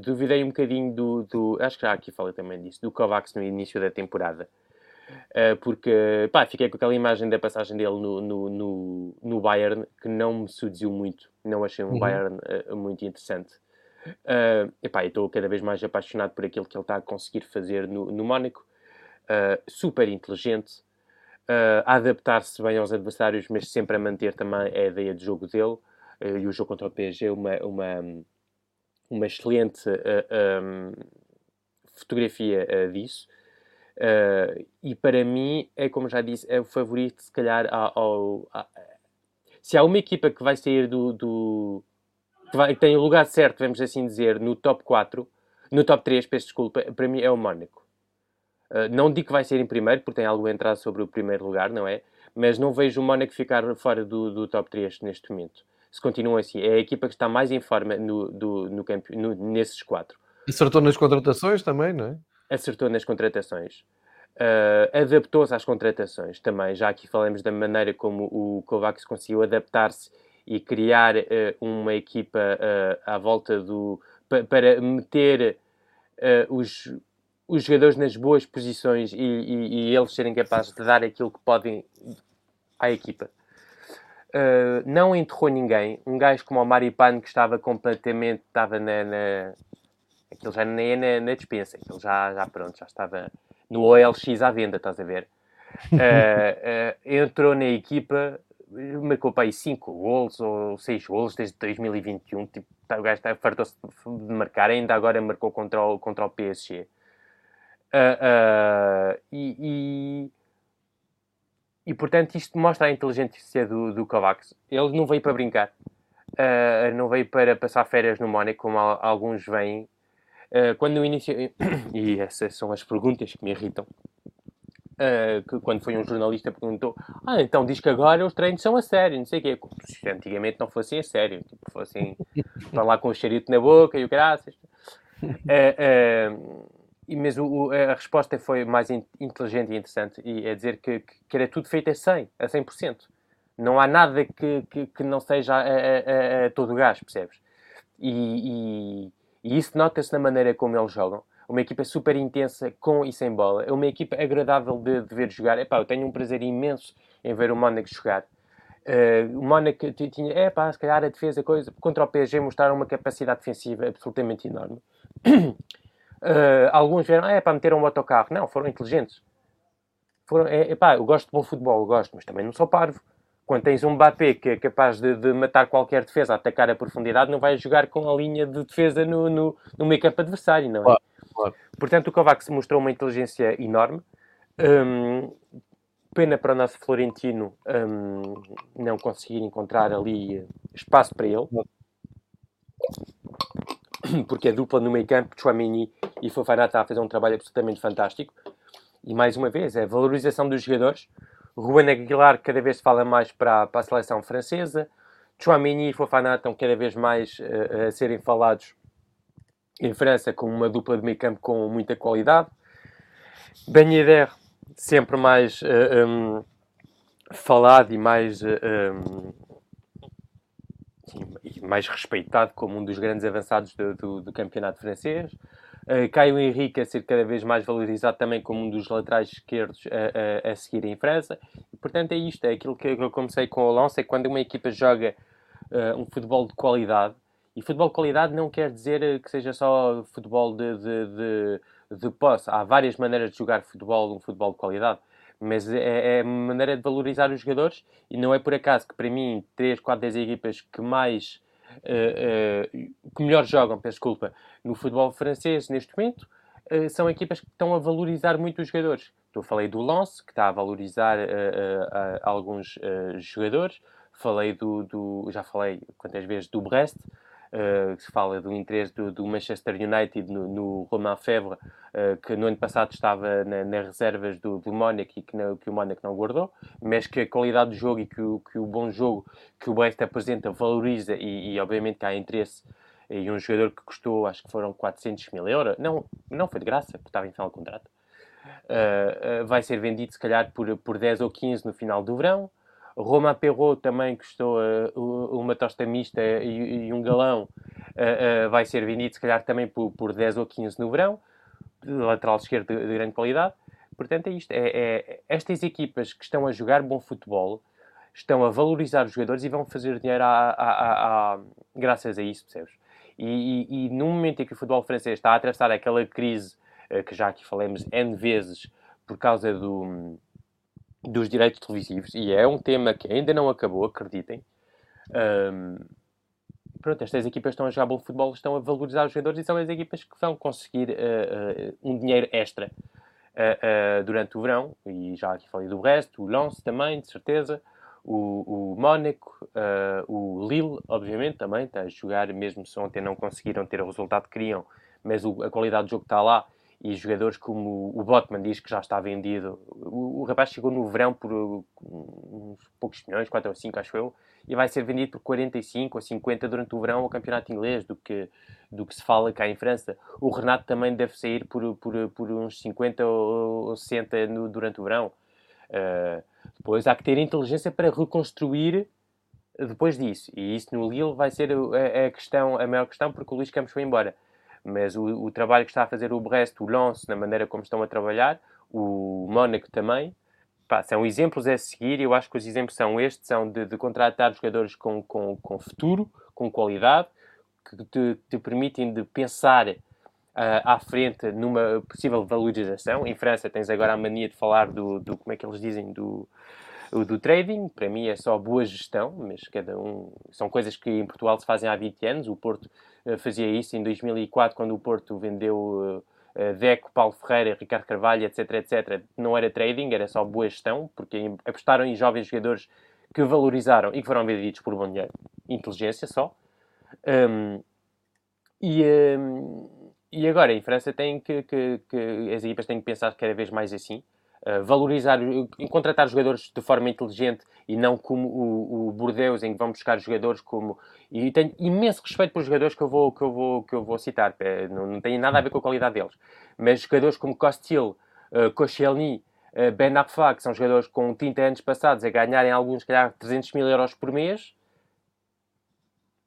duvidei um bocadinho do, do, Acho que já aqui falei também disso, do Kovacs no início da temporada. Uh, porque pá, fiquei com aquela imagem da passagem dele no, no, no, no Bayern que não me seduziu muito, não achei um uhum. Bayern uh, muito interessante. Uh, epá, estou cada vez mais apaixonado por aquilo que ele está a conseguir fazer no, no Mónaco. Uh, super inteligente, a adaptar-se bem aos adversários, mas sempre a manter também a ideia de jogo dele. E o jogo contra o PSG é uma, uma, uma excelente um, fotografia disso. Uh, e para mim, é como já disse, é o favorito, se calhar, ao. ao a, se há uma equipa que vai sair do. do que, vai, que tem o lugar certo, vamos assim dizer, no top 4, no top 3, peço desculpa, para mim é o Mónaco. Uh, não digo que vai ser em primeiro, porque tem algo a entrar sobre o primeiro lugar, não é? Mas não vejo o Mónaco ficar fora do, do top 3 neste momento. Se continua assim, é a equipa que está mais em forma no, do, no campo, no, nesses quatro. Acertou nas contratações também, não é? acertou nas contratações. Uh, adaptou-se às contratações também. Já aqui falamos da maneira como o Kovacs conseguiu adaptar-se e criar uh, uma equipa uh, à volta do. Pa, para meter os, os jogadores nas boas posições e, e, e, eles serem capazes de dar aquilo que podem à equipa. Não enterrou ninguém. Um gajo como o Maripano que estava completamente. estava na, na Aquilo já nem é na, na dispensa, aquilo já, já pronto, já estava no OLX à venda, estás a ver? uh, uh, entrou na equipa, marcou para aí 5 gols ou 6 gols desde 2021. Tipo, tá, o gajo está, fartou-se de marcar, ainda agora marcou contra o, contra o PSG. Uh, e, e, e, portanto, isto mostra a inteligência do, do Kovacs. Ele não veio para brincar, não veio para passar férias no Mónaco, como alguns vêm Uh, quando no início, e essas são as perguntas que me irritam, uh, que quando foi um jornalista perguntou, ah, então diz que agora os treinos são a sério, não sei o quê, como se antigamente não fossem a sério, tipo, fossem, estão lá com o cheirito na boca e o graças. Uh, mesmo o, a resposta foi mais in, inteligente e interessante, e é dizer que, que, era tudo feito a 100, a 100%. Não há nada que, que, que não seja a, a, a, todo gás, percebes? E, e, e isso nota-se na maneira como eles jogam. Uma equipa super intensa, com e sem bola. É uma equipa agradável de, de ver jogar. Epá, eu tenho um prazer imenso em ver o Mónaco jogar. Uh, o Mónaco tinha, é pá, se calhar a defesa, coisa, contra o PSG mostraram uma capacidade defensiva absolutamente enorme. Uh, alguns viram, é pá, meteram um autocarro. Não, foram inteligentes. Foram, é, pá, eu gosto de bom futebol, eu gosto, mas também não sou parvo quando tens um Mbappé que é capaz de, de, matar qualquer defesa, atacar a profundidade, não vai jogar com a linha de defesa no, no, no meio campo adversário, não é? Claro, claro. Portanto, o Kovacs mostrou uma inteligência enorme. Um, pena para o nosso Florentino um, não conseguir encontrar ali espaço para ele. Porque a dupla no meio campo, Chouamini e Fofana está a fazer um trabalho absolutamente fantástico. E mais uma vez, é a valorização dos jogadores Ruben Aguilar cada vez fala mais para, para a seleção francesa. Chouamini e Fofana estão cada vez mais uh, a serem falados em França como uma dupla de meio campo com muita qualidade. Ben Yedder, sempre mais uh, eh, um, falado e mais, uh, um, e mais respeitado como um dos grandes avançados do, do, do campeonato francês. Uh, Caio Henrique a ser cada vez mais valorizado também como um dos laterais esquerdos a, a, a seguir em França. E, portanto, é isto. É aquilo que eu comecei com o Alonso. É quando uma equipa joga uh, um futebol de qualidade. E futebol de qualidade não quer dizer eh, que seja só futebol de, de, de, de posse. Há várias maneiras de jogar futebol, um futebol de qualidade. Mas é, é maneira de valorizar os jogadores. E não é por acaso que, para mim, 3, 4, 10 equipas que mais uh, que melhor jogam, peço desculpa, no futebol francês neste momento, uh, são equipas que estão a valorizar muito os jogadores. Eu falei do Lens, que está a valorizar alguns jogadores. Falei do, do, já falei quantas vezes do Brest, que se fala do interesse do, do Manchester United no, no Romain Febvre, uh, que no ano passado estava na, nas reservas do, do Mónaco e que, não, que o Mónaco não guardou, mas que a qualidade do jogo e que o, que o bom jogo que o Brest apresenta valoriza e, e obviamente que há interesse. E um jogador que custou, acho que foram 400 mil euros, não, não foi de graça, porque estava em final de contrato, uh, uh, vai ser vendido se calhar por, por 10 ou 15 no final do verão. Roma Perrot também custou uh, uma tosta mista e, e um galão, uh, vai ser vendido se calhar também por, por 10 ou 15 no verão, lateral esquerdo de, de grande qualidade. Portanto, é isto. É, é, estas equipas que estão a jogar bom futebol estão a valorizar os jogadores e vão fazer dinheiro a, a, a graças a isso, percebes? E, e, e, no momento em que o futebol francês está a atravessar aquela crise que já aqui falamos N vezes por causa do, dos direitos televisivos, e é um tema que ainda não acabou, acreditem. Um, pronto, estas equipas estão a jogar bom futebol, estão a valorizar os jogadores e são as equipas que vão conseguir uh, uh, um dinheiro extra. uh, durante o verão, e já aqui falei do resto, o Lens também, de certeza, o, o Mónaco, o Lille, obviamente, também está a jogar, mesmo se ontem não conseguiram ter o resultado que queriam, mas o, a qualidade do jogo está lá, e jogadores como o Botman diz que já está vendido. O, o rapaz chegou no verão por uns poucos milhões, 4 ou 5, acho eu, e vai ser vendido por 45 ou 50 durante o verão ao campeonato inglês, do que, do que se fala cá em França. O Renato também deve sair por, por, por uns 50 ou 60 no, durante o verão. Uh, depois há que ter inteligência para reconstruir depois disso. E isso no Lille vai ser a, a, questão, a maior questão, porque o Luís Campos foi embora. Mas o, o trabalho que está a fazer o Brest, o Lens, na maneira como estão a trabalhar, o Mónaco também, pá, são exemplos a seguir. Eu acho que os exemplos são estes: são de, de contratar jogadores com, com, com futuro, com qualidade, que te, te permitem de pensar uh, à frente numa possível valorização. Em França tens agora a mania de falar do, do como é que eles dizem, do, do trading, para mim é só boa gestão, mas cada um. São coisas que em Portugal se fazem há 20 anos. O Porto uh, fazia isso em 2004, quando o Porto vendeu uh, Deco, Paulo Ferreira, Ricardo Carvalho, etc, etc. Não era trading, era só boa gestão, porque apostaram em jovens jogadores que valorizaram e que foram vendidos por bom dinheiro. Inteligência só. Um, e, um, e agora, em França, tem que, que, que, as equipas têm que pensar cada vez mais assim. Uh, valorizar, uh, contratar jogadores de forma inteligente e não como o, o Bordeaux, em que vão buscar jogadores como. E tenho imenso respeito pelos jogadores que eu vou, que eu vou, que eu vou citar, não, não tem nada a ver com a qualidade deles. Mas jogadores como Costil, uh, Koscielny, uh, Ben Arfa, que são jogadores com 30 anos passados a ganharem alguns, calhar, 300 mil euros por mês,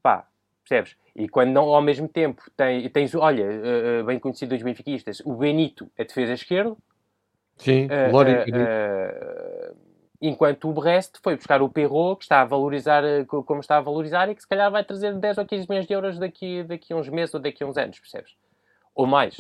pá, percebes? E quando não, ao mesmo tempo, tem, tens, olha, uh, bem conhecido dos benfiquistas, o Benito, a defesa esquerda. Sim, uh, uh, enquanto o Brest foi buscar o Perrault, que está a valorizar como está a valorizar e que se calhar vai trazer 10 ou 15 milhões de euros daqui, daqui a uns meses ou daqui a uns anos, percebes? Ou mais.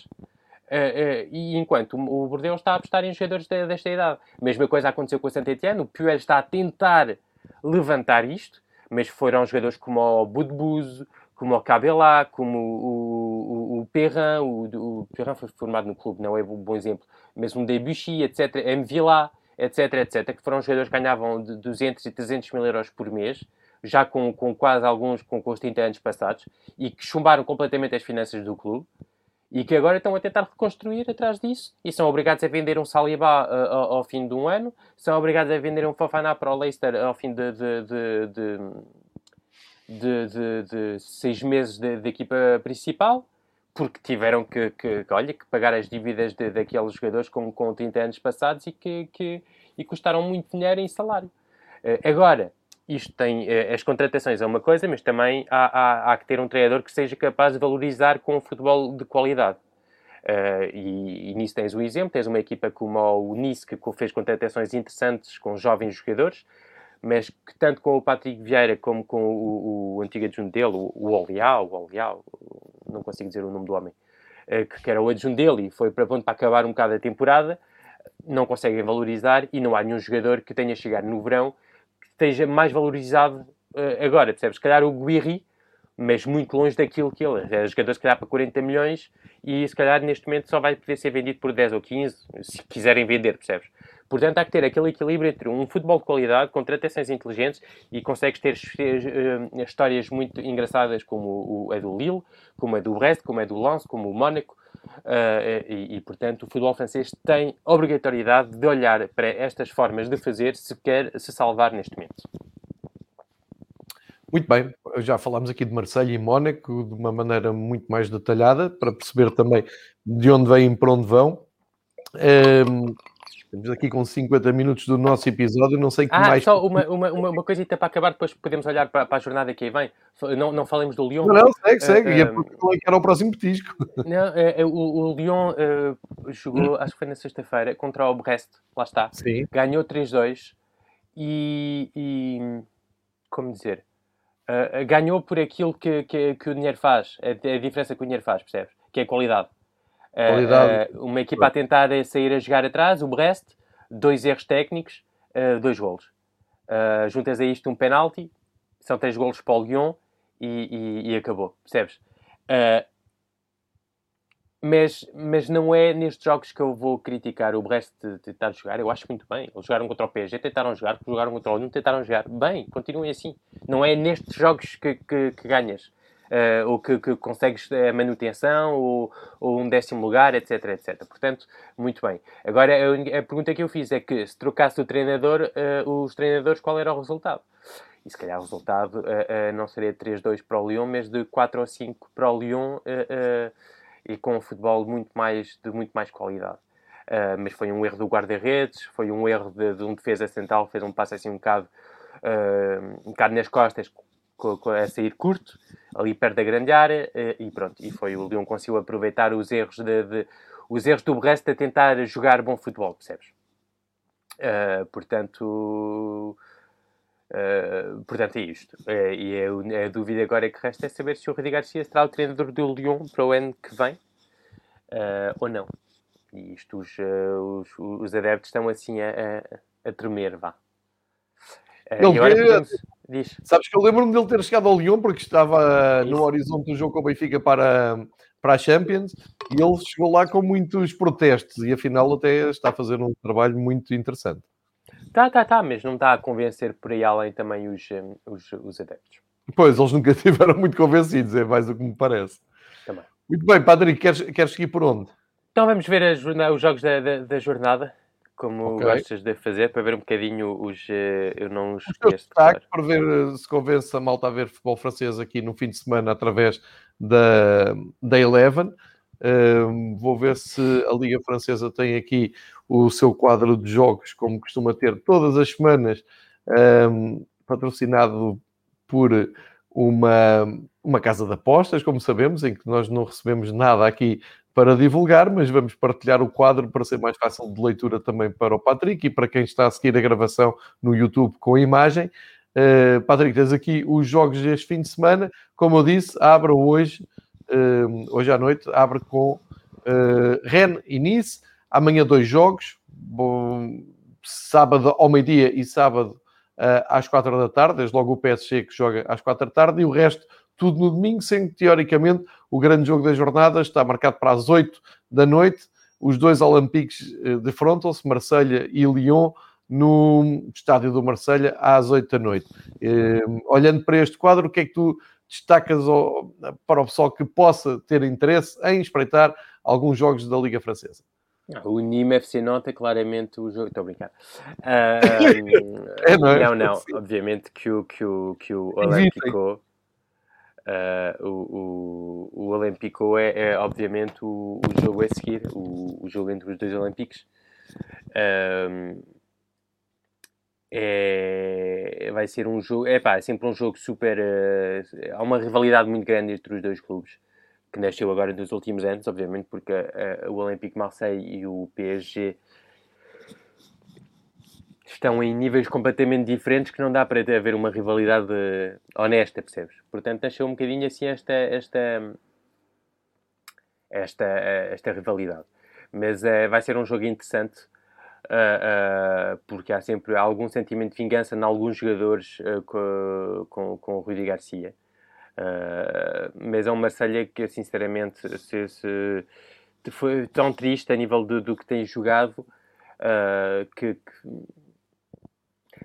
e enquanto o, Bordeaux está a apostar em jogadores de, desta idade. Mesma coisa aconteceu com o Saint-Etienne, o Puel está a tentar levantar isto, mas foram jogadores como o Budbuzo, como o Cabela, como o, o, o Perrin, o, o Perrin foi formado no clube, não é um bom exemplo, mas um Debuchy, etc., M. Villa, etc., etc., que foram jogadores que ganhavam de 200 e 300 mil euros por mês, já com, com quase alguns com, com os 30 anos passados, e que chumbaram completamente as finanças do clube, e que agora estão a tentar reconstruir atrás disso, e são obrigados a vender um Saliba uh, ao, ao, fim de um ano, são obrigados a vender um Fofana para o Leicester ao fim de, de, de, de de, de, de seis meses da equipa principal, porque tiveram que, que, que, olha, que pagar as dívidas de, daqueles jogadores com, com 30 anos passados e que, que e custaram muito dinheiro em salário. Uh, agora, isto tem uh, as contratações é uma coisa, mas também há, há, há, que ter um treinador que seja capaz de valorizar com o futebol de qualidade. Uh, e, e, nisso tens o exemplo, tens uma equipa como o Nice que fez contratações interessantes com jovens jogadores, mas que tanto com o Patrick Vieira como com o, o antigo adjunto dele, o, o Olial, o Olial, não consigo dizer o nome do homem, eh, que, era o adjunto dele e foi para ponto para acabar um bocado a temporada, não conseguem valorizar e não há nenhum jogador que tenha chegado no verão que esteja mais valorizado uh, agora, percebes? Se calhar o Guiri, mas muito longe daquilo que ele é. Jogador, se calhar, para 40 milhões e se calhar neste momento só vai poder ser vendido por 10 ou 15, se quiserem vender, percebes? Portanto, há que ter aquele equilíbrio entre um futebol de qualidade, contratações inteligentes e consegues ter uh, histórias muito engraçadas como é do Lille, como é do Brest, como é do Lens, como o Mónaco. Uh, e, portanto, o futebol francês tem obrigatoriedade de olhar para estas formas de fazer se quer se salvar neste momento. Muito bem, já falámos aqui de Marselha e Mónaco de uma maneira muito mais detalhada, para perceber também de onde vêm e para onde vão. Ehm, Estamos aqui com 50 minutos do nosso episódio, não sei que ah, mais... só uma, uma, uma coisita para acabar, depois podemos olhar para, para a jornada que aí vem. Não, não falemos do Lyon. Não, não, segue, segue, uh, e é eh, porque é que era o próximo petisco. Não, uh, o, o Lyon uh, jogou, acho que foi na sexta-feira, contra o Brest, lá está. Sim. Ganhou 3-2 e, e, como dizer, ganhou por aquilo que, que, que o dinheiro faz, a, a diferença que o dinheiro faz, percebes? Que é a qualidade. Uh, uma equipa a tentar sair a jogar atrás, o Brest, dois erros técnicos, dois golos. Juntas a isto um penalti, são três golos para o Lyon e, e, e acabou, percebes? mas, mas não é nestes jogos que eu vou criticar o Brest de tentar jogar. Eu acho muito bem. Eles jogaram contra o PSG, tentaram jogar, jogaram contra o Lyon, tentaram jogar. Bem, continuem assim. Não é nestes jogos que, que, que ganhas. Uh, ou que, que, consegues a manutenção, ou, ou, um décimo lugar, etc, etc. Portanto, muito bem. Agora, a, a pergunta que eu fiz é que, se trocasse o treinador, uh, os treinadores, qual era o resultado? E se calhar o resultado uh, não seria 3-2 para o Lyon, mas de 4 ou 5 para o Lyon e com um futebol muito mais, de muito mais qualidade. Uh, mas foi um erro do guarda-redes, foi um erro de, de, um defesa central, fez um passo assim um bocado, uh, um bocado nas costas, a sair curto, ali perto da grande área, uh, e pronto. E foi o Leão conseguiu aproveitar os erros, de, de, os erros do Brest a tentar jogar bom futebol, percebes? portanto, Uh, portanto, é isto. Uh, e a, a, dúvida agora que resta é saber se o Rodrigo Garcia será o treinador do Lyon para o ano que vem uh, ou não. E isto, os, os, os, adeptos estão assim a, a, a tremer, vá. Ele agora, podemos... Diz. Sabes que eu lembro-me dele ter chegado ao Lyon porque estava no horizonte do jogo com o Benfica para, para a Champions e ele chegou lá com muitos protestos e afinal até está a fazer um trabalho muito interessante. Tá, tá, tá, mas não está a convencer por aí além também os, hum, os, os adeptos. Pois, eles nunca estiveram muito convencidos, é mais o que me parece. Também. Muito bem, Patrick, queres, queres seguir por onde? Então vamos ver os jogos da, da, da jornada, como okay. gostas de fazer, para ver um bocadinho os. Uh, eu não os conheço. Para ver eh, se convence a malta a ver futebol francês aqui no fim de semana através da, da Eleven. Uh, vou ver se a Liga Francesa tem aqui o seu quadro de jogos, como costuma ter todas as semanas, um, patrocinado por uma, uma casa de apostas, como sabemos, em que nós não recebemos nada aqui para divulgar, mas vamos partilhar o quadro para ser mais fácil de leitura também para o Patrick e para quem está a seguir a gravação no YouTube com a imagem. Uh, Patrick, tens aqui os jogos deste fim de semana. Como eu disse, abre hoje, uh, hoje à noite, abre com uh, Rennes e Nice. Amanhã dois jogos, bom, sábado ao meio-dia e sábado às quatro da tarde, desde logo o PSG que joga às quatro da tarde, e o resto tudo no domingo, sendo que teoricamente o grande jogo da jornada está marcado para as oito da noite, os dois Olympiques uh, defrontam-se, Marselha e Lyon, no estádio do Marselha às oito da noite. Uh, olhando para este quadro, o que é que tu destacas ao, para o pessoal que possa ter interesse em espreitar alguns jogos da Liga Francesa? O Nîmes FC Nota é claramente o jogo. Estou a brincar. Uh, é, não, é? não, não. Obviamente que o, que o, que o Olympico. Uh, o, o, o Olympico é, é obviamente o, o, jogo a seguir, o, jogo entre os dois Olímpicos. Uh, é, vai ser um jogo, é pá, é sempre um jogo super. Uh, há uma rivalidade muito grande entre os dois clubes que nasceu agora nos últimos anos, obviamente, porque uh, o Olympique Marseille e o PSG estão em níveis completamente diferentes que não dá para haver uma rivalidade honesta, percebes? Portanto, nasceu um bocadinho assim esta, esta, esta, esta rivalidade. Mas uh, vai ser um jogo interessante uh, uh, porque há sempre algum sentimento de vingança em alguns jogadores com, com, com o Rui Garcia. Uh, mas é um Marselha que, sinceramente, se, se, foi tão triste a nível do, do que tem jogado uh, que, que,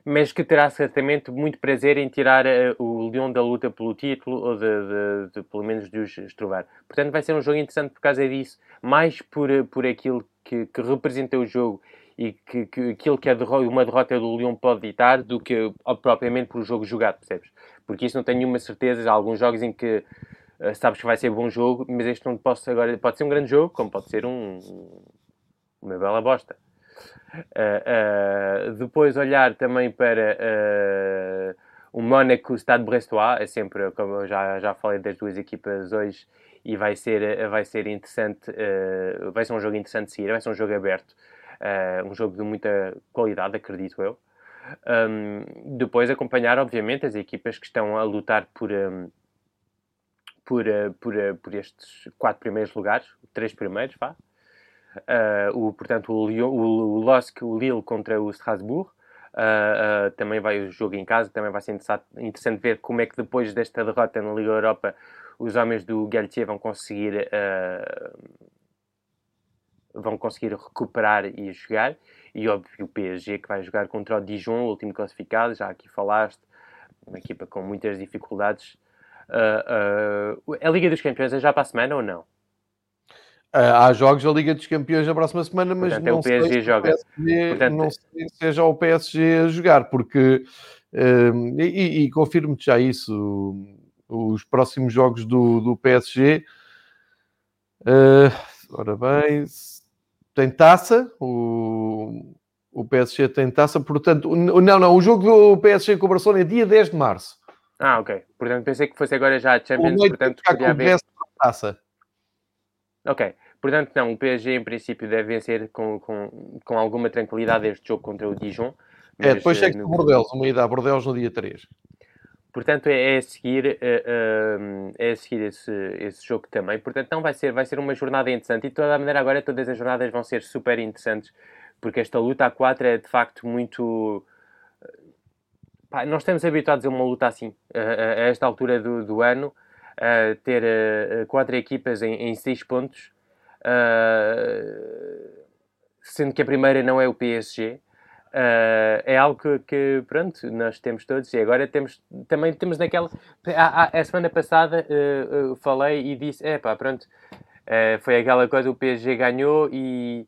mas que terá certamente muito prazer em tirar uh, o Leão da luta pelo título ou de, de, de, pelo menos de os estrovar. Portanto, vai ser um jogo interessante por causa disso, mais por, por aquilo que, que representa o jogo e que, que aquilo que a derrota, uma derrota do Leão pode ditar do que propriamente por o jogo jogado, percebes? Porque isso não tenho nenhuma certeza. Há alguns jogos em que uh, sabes que vai ser bom jogo, mas este não posso agora. Pode ser um grande jogo, como pode ser um, uma bela bosta. Uh, uh, depois olhar também para o Mónaco Stade Brestois, é sempre, como eu já, já falei das duas equipas hoje, e vai ser, vai ser interessante, vai ser um jogo interessante de seguir, vai ser um jogo aberto. Uh, um jogo de muita qualidade, acredito eu. Um, depois acompanhar, obviamente, as equipas que estão a lutar por, um, por, uh, por, uh, por estes quatro primeiros lugares, três primeiros, vá. O, portanto, o, Lyon, o, o LOSC, o Lille contra o Strasbourg. também vai o jogo em casa, também vai ser interessante, ver como é que depois desta derrota na Liga Europa os homens do Galtier vão conseguir vão conseguir recuperar e jogar. E óbvio o PSG que vai jogar contra o Dijon, o último classificado, já aqui falaste, uma equipa com muitas dificuldades. Uh, uh, a Liga dos Campeões é já para a semana ou não? Há jogos da Liga dos Campeões na próxima semana, mas Portanto, não, é o PSG sei joga. PSG, Portanto, não sei se seja o PSG a jogar, porque uh, e, e confirmo-te já isso, os próximos jogos do, do PSG. Uh, ora bem, tem taça, o, o PSG tem taça, portanto, não, não, o jogo do PSG com o Barcelona é dia 10 de março. Ah, ok. Portanto, pensei que fosse agora já a Champions, portanto, podia haver... taça. Ok. Portanto, não, o PSG em princípio deve vencer com, com, com alguma tranquilidade este jogo contra o Dijon. É, depois chega no... Bordeaux, uma ida a Bordeaux no dia 3. Portanto, é, é, seguir, é, é seguir esse, esse jogo também. Portanto, não vai ser, vai ser uma jornada interessante. E de toda a maneira, agora todas as jornadas vão ser super interessantes, porque esta luta a 4 é de facto muito. Pá, nós estamos habituados a uma luta assim, a, a esta altura do, do ano, a ter quatro equipas em, em seis pontos Uh, sendo que a primeira não é o PSG. Uh, é algo que, que, pronto, nós temos todos e agora temos, também temos naquela... A, a, a semana passada uh, falei e disse, é pá, pronto, foi aquela coisa, o PSG ganhou e,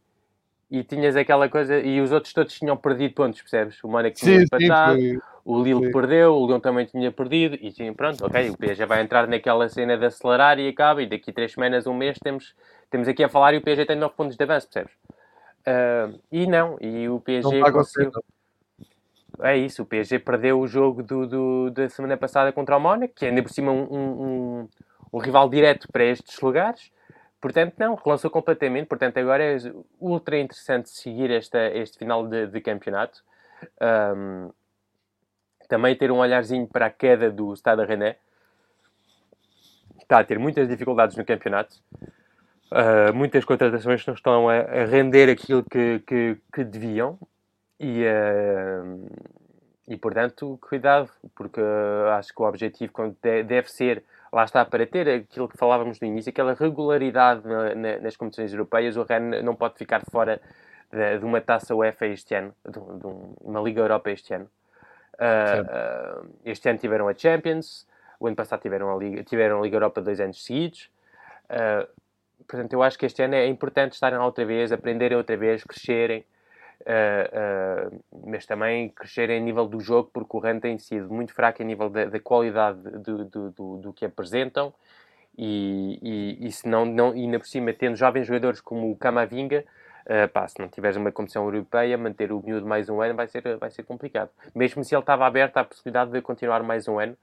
e tinhas aquela coisa, e os outros todos tinham perdido pontos, percebes? O Mónaco tinha empatado, o Lille sim. perdeu, o Lyon também tinha perdido, e tinha, pronto, ok, o PSG vai entrar naquela cena de acelerar e acaba, e daqui três semanas, um mês, temos temos aqui a falar e o PSG tem 9 pontos de avanço, percebes? Uh, e não, e o PSG não conseguiu... É isso, o PSG perdeu o jogo do, do, da semana passada contra o Mónaco, que é ainda por cima um, um, um, rival direto para estes lugares. Portanto, não, relançou completamente. Portanto, agora é ultra interessante seguir esta, este final de, de campeonato. Um, também ter um olharzinho para a queda do Stade René. Está a ter muitas dificuldades no campeonato. Uh, muitas contratações não estão a, a render aquilo que, que, que deviam e, uh, e, portanto, cuidado, porque uh, acho que o objetivo deve ser, lá está, para ter aquilo que falávamos no início, aquela regularidade na, na, nas competições europeias, o Rennes não pode ficar fora de, de uma taça UEFA este ano, de, de, uma Liga Europa este ano. este ano tiveram a Champions, o ano passado tiveram a Liga, tiveram a Liga Europa dois anos seguidos. Portanto, eu acho que este ano é importante estarem lá outra vez, aprenderem outra vez, crescerem, uh, uh, mas também crescerem a nível do jogo, porque o Rennes tem sido muito fraco a nível da, da qualidade do, do, do, do, que apresentam. E, e, e se não, não, ainda por cima, tendo jovens jogadores como o Camavinga, uh, pá, se não tiveres uma competição europeia, manter o miúdo mais um ano vai ser, vai ser complicado. Mesmo se ele estava aberto à possibilidade de continuar mais um ano,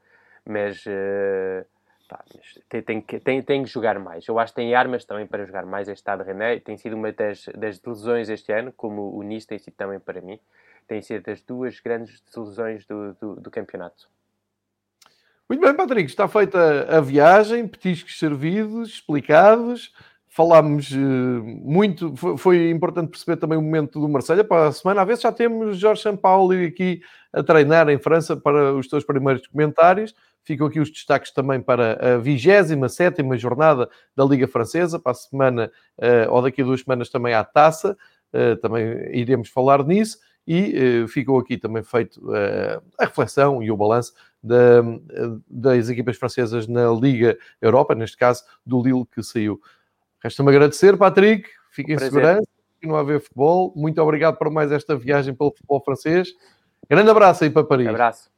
mas uh, Pá, tem, tem, que, tem, tem que jogar mais. Eu acho que tem armas também para jogar mais este estado René. Tem sido uma das, das lesões este ano, como o Nice tem sido também para mim. Tem sido das duas grandes lesões do, do, do campeonato. Muito bem, Patrick, está feita a viagem, petiscos servidos, explicados. Falámos uh, muito, foi, foi, importante perceber também o momento do Marselha para a semana. Ver se já temos Jorge Sampaoli aqui a treinar em França para os teus primeiros comentários. Ficam aqui os destaques também para a 27 jornada da Liga Francesa, para a semana, uh, ou daqui a duas semanas também à taça, uh, também iremos falar nisso, e uh, ficou aqui também feito a reflexão e o balanço da, das equipas francesas na Liga Europa, neste caso do Lille que saiu. Resta-me agradecer, Patrick, fiquem em segurança, continua a ver futebol, muito obrigado por mais esta viagem pelo futebol francês. Grande abraço aí para Paris. Um abraço.